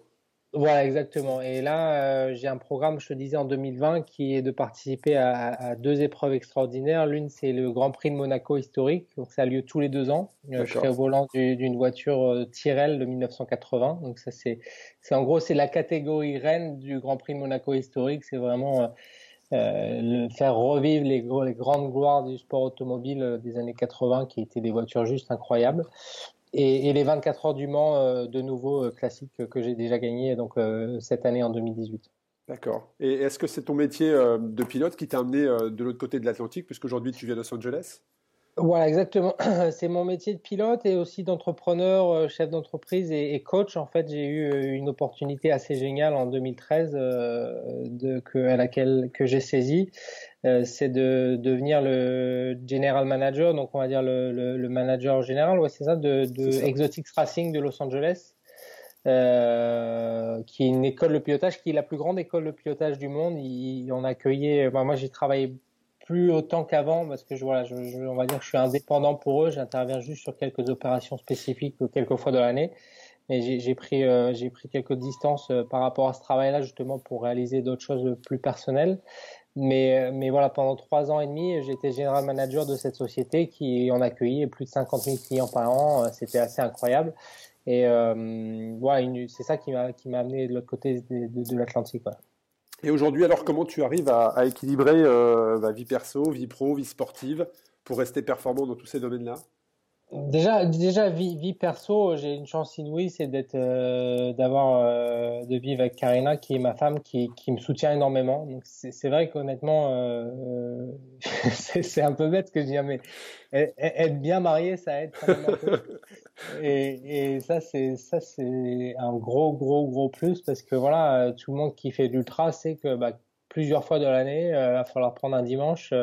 Voilà, exactement. Et là, euh, j'ai un programme, je te disais, en 2020, qui est de participer à, deux épreuves extraordinaires. L'une, c'est le Grand Prix de Monaco historique, donc ça a lieu tous les deux ans. Euh, je serai au volant d'une voiture euh, Tyrrell de 1980. Donc ça, c'est, c'est en gros, c'est la catégorie reine du Grand Prix de Monaco historique. C'est vraiment le, faire revivre les, les grandes gloires du sport automobile des années 80, qui étaient des voitures juste incroyables et, les 24 heures du Mans euh, de nouveau euh, classique que j'ai déjà gagné donc euh, cette année en 2018. D'accord. Et est-ce que c'est ton métier de pilote qui t'a amené de l'autre côté de l'Atlantique, puisqu'aujourd'hui tu viens de Los Angeles? Voilà, exactement. C'est mon métier de pilote et aussi d'entrepreneur, euh, chef d'entreprise et, coach. En fait, j'ai eu euh, une opportunité assez géniale en 2013 euh, de, que, à laquelle que j'ai saisi. c'est de devenir le general manager, donc on va dire le, le, manager général, ouais, c'est ça, de, de Exotics Racing de Los Angeles. Euh, qui est une école de pilotage, qui est la plus grande école de pilotage du monde. Il, on a accueilli, bah, moi j'ai travaillé plus autant qu'avant parce que je, voilà, je, on va dire que je suis indépendant pour eux. J'interviens juste sur quelques opérations spécifiques quelques fois dans l'année. Mais j'ai pris, euh, j'ai pris quelques distances euh, par rapport à ce travail-là justement pour réaliser d'autres choses plus personnelles. Mais, mais voilà, pendant trois ans et demi, j'étais général manager de cette société qui en accueilli plus de 50 000 clients par an. C'était assez incroyable. Et euh, voilà, c'est ça qui m'a amené de l'autre côté de l'Atlantique. Et aujourd'hui, alors, comment tu arrives à, équilibrer euh, bah, vie perso, vie pro, vie sportive pour rester performant dans tous ces domaines-là? Déjà, déjà vie, vie perso, j'ai une chance inouïe, c'est d'être, euh, d'avoir, euh, de vivre avec Karina, qui est ma femme, qui, qui me soutient énormément. Donc c'est vrai qu'honnêtement, euh, c'est un peu bête ce que je dis, mais être bien marié, ça aide quand même un peu. Et, et ça, c'est ça, c'est un gros, gros, gros plus parce que voilà, tout le monde qui fait de l'ultra sait que bah, plusieurs fois de l'année, il va falloir prendre un dimanche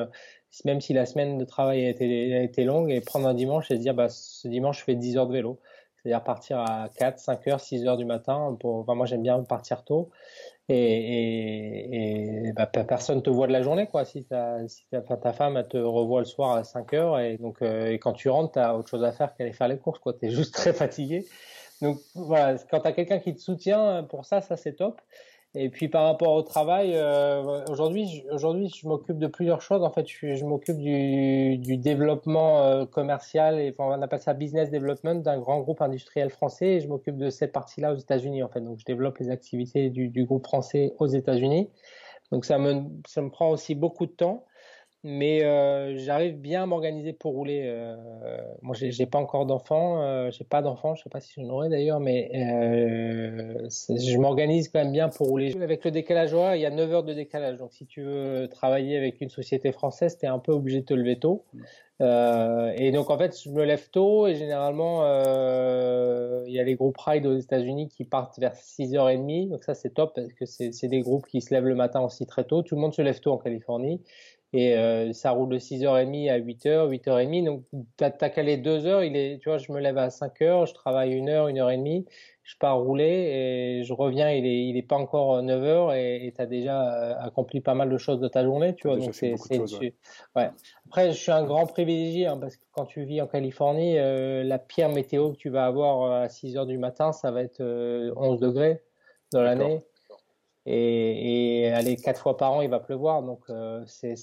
même si la semaine de travail a été, longue, et prendre un dimanche et se dire, bah, ce dimanche, je fais 10 heures de vélo. C'est-à-dire partir à 4, 5 heures, 6 heures du matin. Pour, moi, j'aime bien partir tôt. Et, et, bah, personne te voit de la journée, quoi. Si, ta femme, te revoit le soir à 5 heures, et donc, euh, et quand tu rentres, tu as autre chose à faire qu'aller faire les courses. Tu es juste très fatigué. Donc, voilà, quand tu as quelqu'un qui te soutient pour ça, ça, c'est top. Et puis par rapport au travail, euh, aujourd'hui, aujourd'hui, je m'occupe de plusieurs choses. En fait, je, je m'occupe du, du, développement euh, commercial et on appelle ça business development d'un grand groupe industriel français. Et je m'occupe de cette partie-là aux États-Unis. En fait, donc je développe les activités du, du groupe français aux États-Unis. Donc ça me, ça me prend aussi beaucoup de temps mais euh, j'arrive bien à m'organiser pour rouler. Euh, moi, j'ai pas encore d'enfants, euh, j'ai pas d'enfants, je sais pas si j'en aurai d'ailleurs, mais euh, je m'organise quand même bien pour rouler. Avec le décalage horaire, il y a 9 heures de décalage, donc si tu veux travailler avec une société française, tu es un peu obligé de te lever tôt. Euh, et donc en fait, je me lève tôt et généralement, euh, il y a les groupes ride aux États-Unis qui partent vers 6h30, donc ça c'est top parce que c'est des groupes qui se lèvent le matin aussi très tôt. Tout le monde se lève tôt en Californie et euh, ça roule de 6h30 à 8h, 8h30. Donc, tu as, calé 2 heures. Il est, tu vois, je me lève à 5h, je travaille 1 heure, 1 heure et demie, je pars rouler et je reviens, il est, il est pas encore 9 heures et tu as déjà euh, accompli pas mal de choses de ta journée, tu vois. Donc, c'est, c'est, ouais. ouais. Après, je suis un grand privilégié hein, parce que quand tu vis en Californie, euh, la pire météo que tu vas avoir à 6 heures du matin, ça va être 11 degrés dans l'année et, et aller quatre fois par an, il va pleuvoir, donc euh, c'est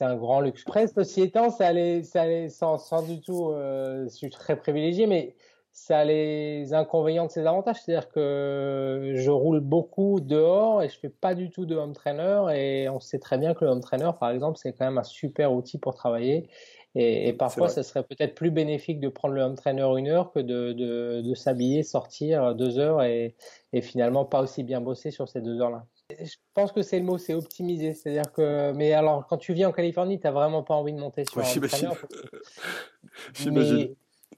un grand luxe. Après, ceci étant, ça allait, ça allait sans, sans du tout, euh, je suis très privilégié, mais ça a les inconvénients de ses avantages, c'est-à-dire que je roule beaucoup dehors et je fais pas du tout de home trainer. Et on sait très bien que le home trainer, par exemple, c'est quand même un super outil pour travailler. Et, et parfois, ça serait peut-être plus bénéfique de prendre le home trainer une heure que de, de, de s'habiller, sortir deux heures et, et finalement pas aussi bien bosser sur ces deux heures-là. Je pense que c'est le mot, c'est optimiser. C'est-à-dire que, mais alors, quand tu vis en Californie, tu n'as vraiment pas envie de monter sur ouais, un mais,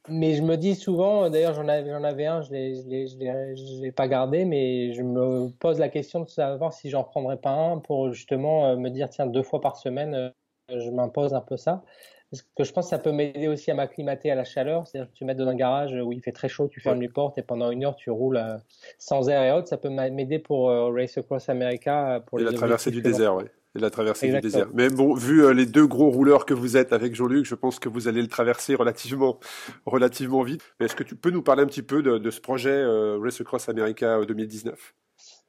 mais je me dis souvent, d'ailleurs, j'en avais, j'en avais un, je ne l'ai pas gardé, mais je me pose la question de savoir si j'en prendrais pas un pour justement euh, me dire, tiens, deux fois par semaine, euh, je m'impose un peu ça. Parce que je pense que ça peut m'aider aussi à m'acclimater à la chaleur. C'est-à-dire que tu mets dans un garage où il fait très chaud, tu fermes les portes et pendant une heure tu roules euh, sans air et autres. Ça peut m'aider pour euh, Race Across America. Pour et la traversée du désert, oui. Et la traversée du désert. Mais bon, vu euh, les deux gros rouleurs que vous êtes avec Jean-Luc, je pense que vous allez le traverser relativement, relativement vite. Mais est-ce que tu peux nous parler un petit peu de, de ce projet Race Across America 2019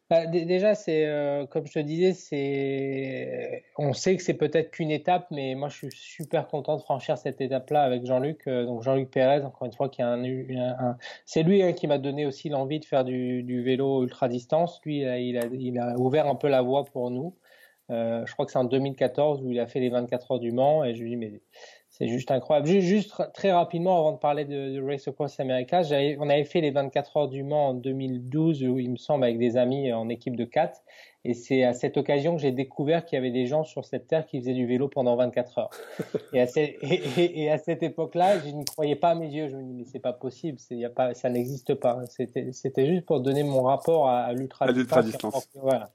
bah, déjà, c'est euh, comme je te disais, c'est on sait que c'est peut-être qu'une étape, mais moi je suis super content de franchir cette étape-là avec Jean-Luc. Euh, donc Jean-Luc Pérez, encore une fois, qui a un, un, c'est lui hein, qui m'a donné aussi l'envie de faire du, du, vélo ultra distance. Lui, il a, il a, il a ouvert un peu la voie pour nous. Euh, je crois que c'est en 2014 où il a fait les 24 heures du Mans et je lui dis mais c'est juste incroyable. Juste, juste, très rapidement, avant de parler de, de Race Across America, on avait fait les 24 heures du Mans en 2012, où, il me semble, avec des amis en équipe de 4. Et c'est à cette occasion que j'ai découvert qu'il y avait des gens sur cette terre qui faisaient du vélo pendant 24 heures. Et à, et, et à cette époque-là, je ne croyais pas à mes yeux. Je me dis, mais c'est pas possible, y a pas, ça n'existe pas. C'était juste pour donner mon rapport à, à l'ultra-distance. Voilà.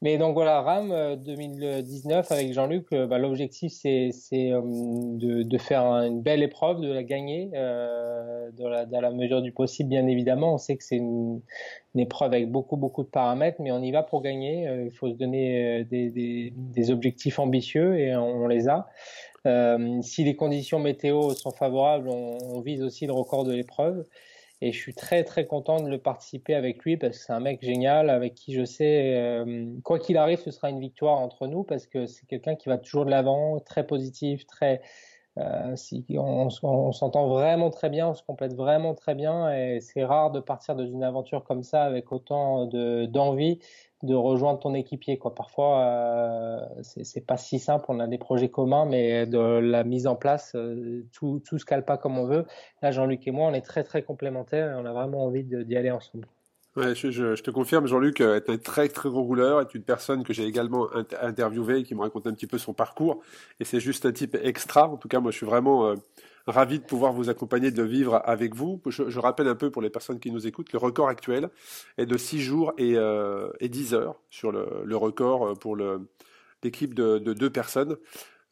Mais donc voilà, RAM 2019 euh, avec Jean-Luc, euh, bah, l'objectif c'est euh, de, de, faire une belle épreuve, de la gagner euh, dans, la, dans, la, mesure du possible, bien évidemment. On sait que c'est une, une, épreuve avec beaucoup beaucoup de paramètres, mais on y va pour gagner. il faut se donner des, des, des, objectifs ambitieux et on, les a. Euh, si les conditions météo sont favorables, on, on vise aussi le record de l'épreuve. Et je suis très très content de le participer avec lui parce que c'est un mec génial avec qui je sais, euh, quoi qu'il arrive, ce sera une victoire entre nous parce que c'est quelqu'un qui va toujours de l'avant, très positif, très. Euh, on, on, s'entend vraiment très bien, on se complète vraiment très bien et c'est rare de partir dans une aventure comme ça avec autant d'envie de rejoindre ton équipier. Quoi. Parfois, euh, c'est pas si simple. On a des projets communs, mais de la mise en place, euh, tout, tout se cale pas comme on veut. Là, Jean-Luc et moi, on est très très complémentaires et on a vraiment envie d'y aller ensemble. Ouais, je, te confirme, Jean-Luc euh, est un très très gros rouleur, est une personne que j'ai également interviewé et qui me raconte un petit peu son parcours. Et c'est juste un type extra. En tout cas, moi, je suis vraiment euh, ravi de pouvoir vous accompagner, de vivre avec vous. Je, rappelle un peu pour les personnes qui nous écoutent, le record actuel est de 6 jours et, euh, et 10 heures sur le, record pour l'équipe de, de, deux personnes.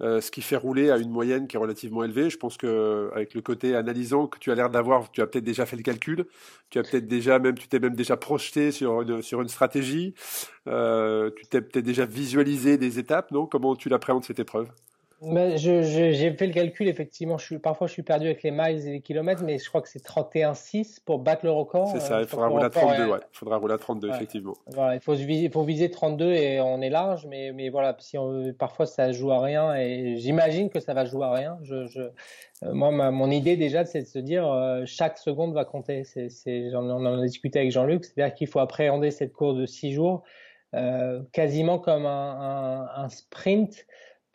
Euh, ce qui fait rouler à une moyenne qui est relativement élevée. Je pense que avec le côté analysant que tu as l'air d'avoir, tu as peut-être déjà fait le calcul, tu as peut-être déjà même, tu t'es même déjà projeté sur une sur une stratégie, euh, tu t'es peut-être déjà visualisé des étapes, non? Comment tu l'appréhendes cette épreuve? Ben, j'ai fait le calcul, effectivement. Je suis, parfois, je suis perdu avec les miles et les kilomètres, mais je crois que c'est 31,6 pour battre le record. C'est ça, il faudra rouler à 32, ouais. Il faudra rouler à 32, effectivement. Voilà, il faut, viser, faut viser 32 et on est large, mais, mais voilà, si on, parfois ça joue à rien et j'imagine que ça va jouer à rien. Je, je, euh, moi, ma, mon idée déjà, c'est de se dire euh, chaque seconde va compter. C'est, on en a discuté avec Jean-Luc, c'est-à-dire qu'il faut appréhender cette course de 6 jours euh, quasiment comme un, un, un sprint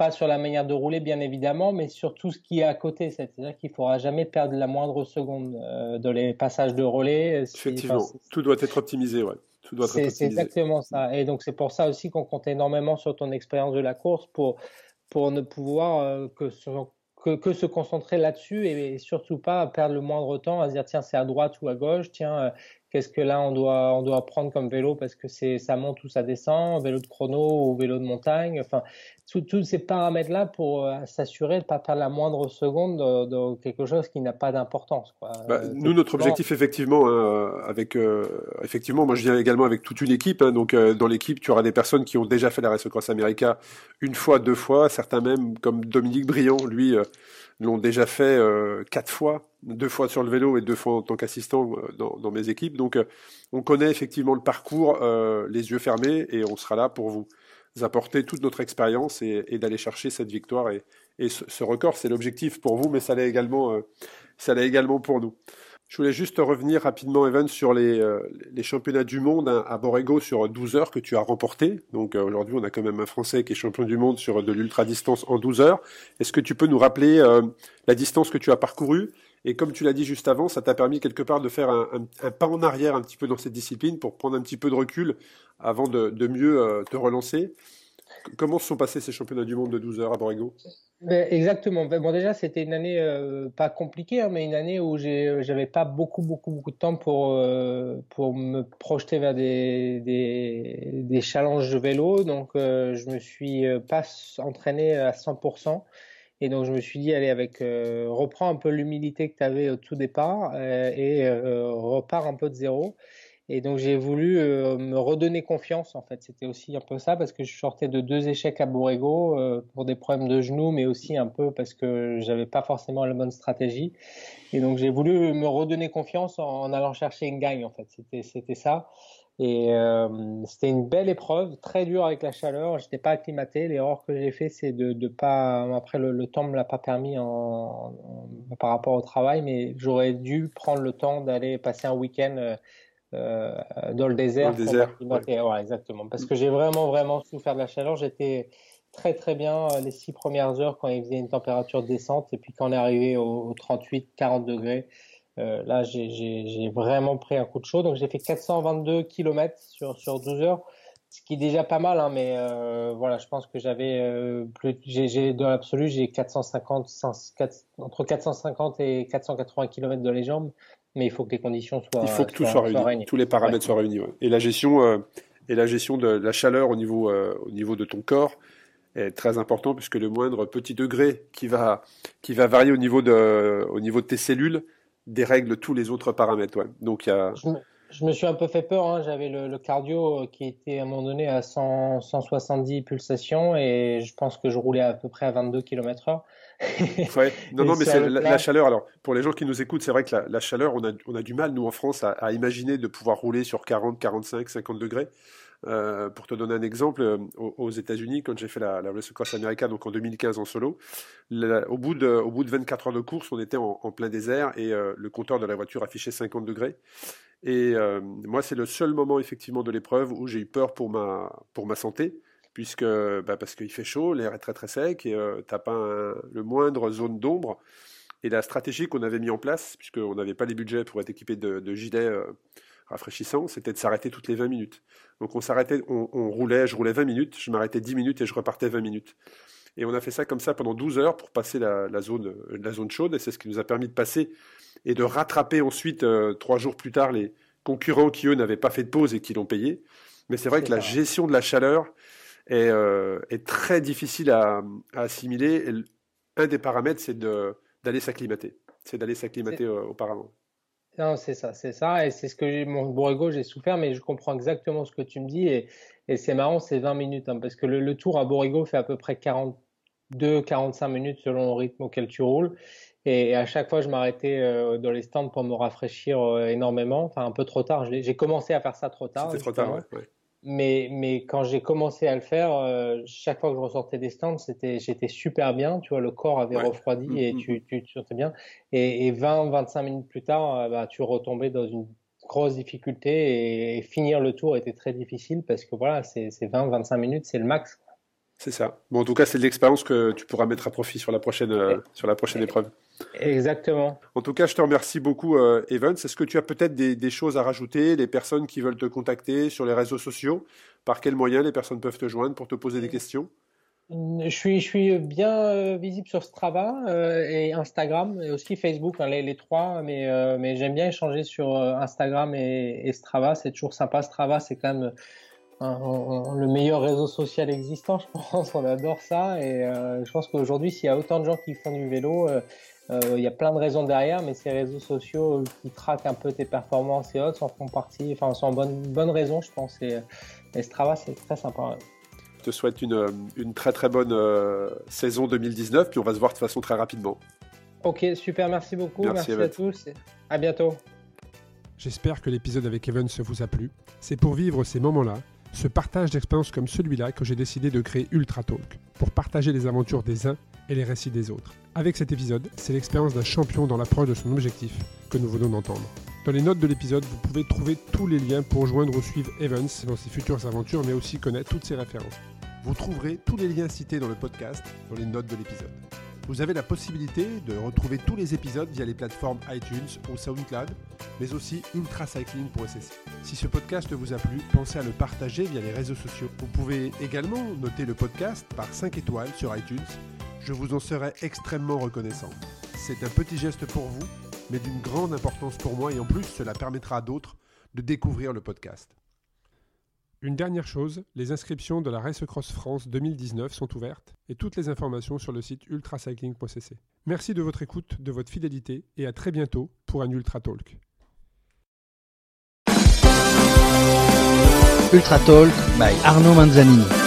pas sur la manière de rouler, bien évidemment, mais sur tout ce qui est à côté. C'est-à-dire qu'il ne faudra jamais perdre la moindre seconde euh, dans les passages de relais. Effectivement, tout doit être optimisé, ouais. Tout doit être C'est exactement ça. Et donc, c'est pour ça aussi qu'on compte énormément sur ton expérience de la course pour, pour ne pouvoir euh, que, que, que, se concentrer là-dessus et, surtout pas perdre le moindre temps à se dire tiens, c'est à droite ou à gauche, tiens, euh, qu'est-ce que là on doit on doit prendre comme vélo parce que c'est ça monte ou ça descend, vélo de chrono ou vélo de montagne. Enfin, tous ces paramètres-là pour euh, s'assurer de ne pas perdre la moindre seconde dans, quelque chose qui n'a pas d'importance. Bah, euh, nous, notre objectif, effectivement, hein, avec, euh, effectivement, moi je viens également avec toute une équipe. Hein, donc, dans l'équipe, tu auras des personnes qui ont déjà fait la Race Cross America une fois, deux fois, certains même, comme Dominique Briand, lui, l'ont déjà fait quatre fois, deux fois sur le vélo et deux fois en tant qu'assistant dans, dans, mes équipes. Donc, on connaît effectivement le parcours, les yeux fermés, et on sera là pour vous apporter toute notre expérience et, d'aller chercher cette victoire et, ce, record. C'est l'objectif pour vous, mais ça l'est également, euh, ça l'est également pour nous. Je voulais juste revenir rapidement, Evan, sur les, euh, les championnats du monde hein, à Borrego sur 12 heures que tu as remporté. Donc euh, aujourd'hui, on a quand même un Français qui est champion du monde sur de l'ultra-distance en 12 heures. Est-ce que tu peux nous rappeler la distance que tu as parcourue et comme tu l'as dit juste avant, ça t'a permis quelque part de faire un, pas en arrière un petit peu dans cette discipline pour prendre un petit peu de recul avant de, mieux euh, te relancer. Comment se sont passés ces championnats du monde de 12 heures à Borrego? Ben, Exactement. Ben, bon, déjà, c'était une année euh, pas compliquée, hein, mais une année où j'avais pas beaucoup, beaucoup, beaucoup de temps pour, euh, pour me projeter vers des, des, des challenges vélo. Donc, je me suis pas entraîné à 100%. Et donc je me suis dit, allez, avec euh, reprends un peu l'humilité que tu avais au tout départ euh, et euh, repars un peu de zéro. Et donc j'ai voulu me redonner confiance en fait. C'était aussi un peu ça parce que je sortais de deux échecs à Borrego pour des problèmes de genoux, mais aussi un peu parce que j'avais pas forcément la bonne stratégie. Et donc j'ai voulu me redonner confiance en, en allant chercher une gagne en fait. C'était c'était ça. Et euh, c'était une belle épreuve, très dure avec la chaleur. J'étais pas acclimaté. L'erreur que j'ai fait, c'est de, de pas. Après, le, le temps me l'a pas permis en, par rapport au travail, mais j'aurais dû prendre le temps d'aller passer un week-end euh, euh dans le désert. Dans le désert. Ouais. exactement. Parce que j'ai vraiment, vraiment souffert de la chaleur. J'étais très, très bien euh, les six premières heures quand il faisait une température descente, et puis quand on est arrivé aux 38, 40 degrés. Euh, là, j'ai vraiment pris un coup de chaud. Donc, j'ai fait 422 km sur, sur 12 heures, ce qui est déjà pas mal. Hein, mais euh, voilà, je pense que j'avais euh, plus. J'ai dans l'absolu, j'ai 450, entre 450 et 480 km de les jambes. Mais il faut que les conditions soient. Il faut que tout soit, réuni, tous les paramètres soient réunis. Et la gestion et la gestion de la chaleur au niveau au niveau de ton corps est très important puisque le moindre petit degré qui va qui va varier au niveau de au niveau de tes cellules dérègle tous les autres paramètres. Ouais. Donc, y a... je, me, suis un peu fait peur. Hein. J'avais le, cardio euh, qui était à un moment donné à 100, 170 pulsations et je pense que je roulais à peu près à 22 km/h. ouais. Non, non, mais c'est la, chaleur. Alors, pour les gens qui nous écoutent, c'est vrai que la, chaleur, on a, on a, du mal, nous, en France, à, à, imaginer de pouvoir rouler sur 40, 45, 50 degrés. Euh, pour te donner un exemple, euh, aux, États-Unis, quand j'ai fait la, la Race Cross America, donc en 2015 en solo, au, bout de, au bout de 24 heures de course, on était en, plein désert et euh, le compteur de la voiture affichait 50 degrés. Et moi, c'est le seul moment effectivement de l'épreuve où j'ai eu peur pour ma, pour ma santé, puisque bah, parce qu'il fait chaud, l'air est très très sec et t'as pas le moindre zone d'ombre. Et la stratégie qu'on avait mis en place, puisqu'on n'avait pas les budgets pour être équipé de, de gilets rafraîchissant, c'était de s'arrêter toutes les 20 minutes. Donc on s'arrêtait, on, roulait, je roulais 20 minutes, je m'arrêtais 10 minutes et je repartais 20 minutes. Et on a fait ça comme ça pendant 12 heures pour passer la, zone, la zone chaude, et c'est ce qui nous a permis de passer et de rattraper ensuite, euh, trois jours plus tard, les concurrents qui, eux, n'avaient pas fait de pause et qui l'ont payé. Mais c'est vrai que la gestion de la chaleur est, euh, est très difficile à, assimiler. un des paramètres, c'est d'aller s'acclimater. C'est d'aller s'acclimater euh, auparavant. Non, c'est ça, c'est ça, et c'est ce que mon Borrego, j'ai souffert, mais je comprends exactement ce que tu me dis, et, et c'est marrant, c'est 20 minutes, hein, parce que le, tour à Borrego fait à peu près 40, 2-45 minutes selon le rythme auquel tu roules. Et à chaque fois, je m'arrêtais euh, dans les stands pour me rafraîchir euh, énormément. Enfin, un peu trop tard. J'ai commencé à faire ça trop tard. C'était trop tard, ouais. Mais, mais quand j'ai commencé à le faire, euh, chaque fois que je ressortais des stands, c'était, j'étais super bien. Tu vois, le corps avait refroidi mm, et mm, tu, mm. tu, tu sentais bien. Et, et 20, 25 minutes plus tard, bah, tu retombais dans une grosse difficulté et, finir le tour était très difficile parce que voilà, c'est 20, 25 minutes, c'est le max. C'est ça. Bon, en tout cas, c'est de l'expérience que tu pourras mettre à profit sur la prochaine, euh, sur la prochaine épreuve. Exactement. En tout cas, je te remercie beaucoup, euh, Evans. Est-ce que tu as peut-être des, choses à rajouter, les personnes qui veulent te contacter sur les réseaux sociaux? Par quels moyens les personnes peuvent te joindre pour te poser des questions? Je suis, je suis bien euh, visible sur Strava et Instagram et aussi Facebook, hein, les, trois, mais, mais j'aime bien échanger sur Instagram et, et Strava. C'est toujours sympa. Strava, c'est quand même le meilleur réseau social existant, je pense. On adore ça. Et euh, je pense qu'aujourd'hui, s'il y a autant de gens qui font du vélo, euh, euh, il y a plein de raisons derrière, mais ces réseaux sociaux qui traquent un peu tes performances et autres en font partie, enfin, sont en bonne, bonne raison, je pense. Et, Strava, c'est très sympa. Je te souhaite une, une très très bonne saison 2019, puis on va se voir de façon très rapidement. Ok, super, merci beaucoup. Merci, à tous. À bientôt. J'espère que l'épisode avec Evan vous a plu. C'est pour vivre ces moments-là ce partage d'expériences comme celui-là que j'ai décidé de créer Ultra Talk, pour partager les aventures des uns et les récits des autres. Avec cet épisode, c'est l'expérience d'un champion dans l'approche de son objectif que nous venons d'entendre. Dans les notes de l'épisode, vous pouvez trouver tous les liens pour joindre ou suivre Evans dans ses futures aventures, mais aussi connaître toutes ses références. Vous trouverez tous les liens cités dans le podcast dans les notes de l'épisode. Vous avez la possibilité de retrouver tous les épisodes via les plateformes iTunes ou SoundCloud, mais aussi ultracycling.cc. Si ce podcast vous a plu, pensez à le partager via les réseaux sociaux. Vous pouvez également noter le podcast par 5 étoiles sur iTunes. Je vous en serai extrêmement reconnaissant. C'est un petit geste pour vous, mais d'une grande importance pour moi et en plus cela permettra à d'autres de découvrir le podcast. Une dernière chose, les inscriptions de la Race Cross France 2019 sont ouvertes et toutes les informations sur le site ultracycling.cc. Merci de votre écoute, de votre fidélité et à très bientôt pour un Ultra Talk. Ultra Talk by Arnaud.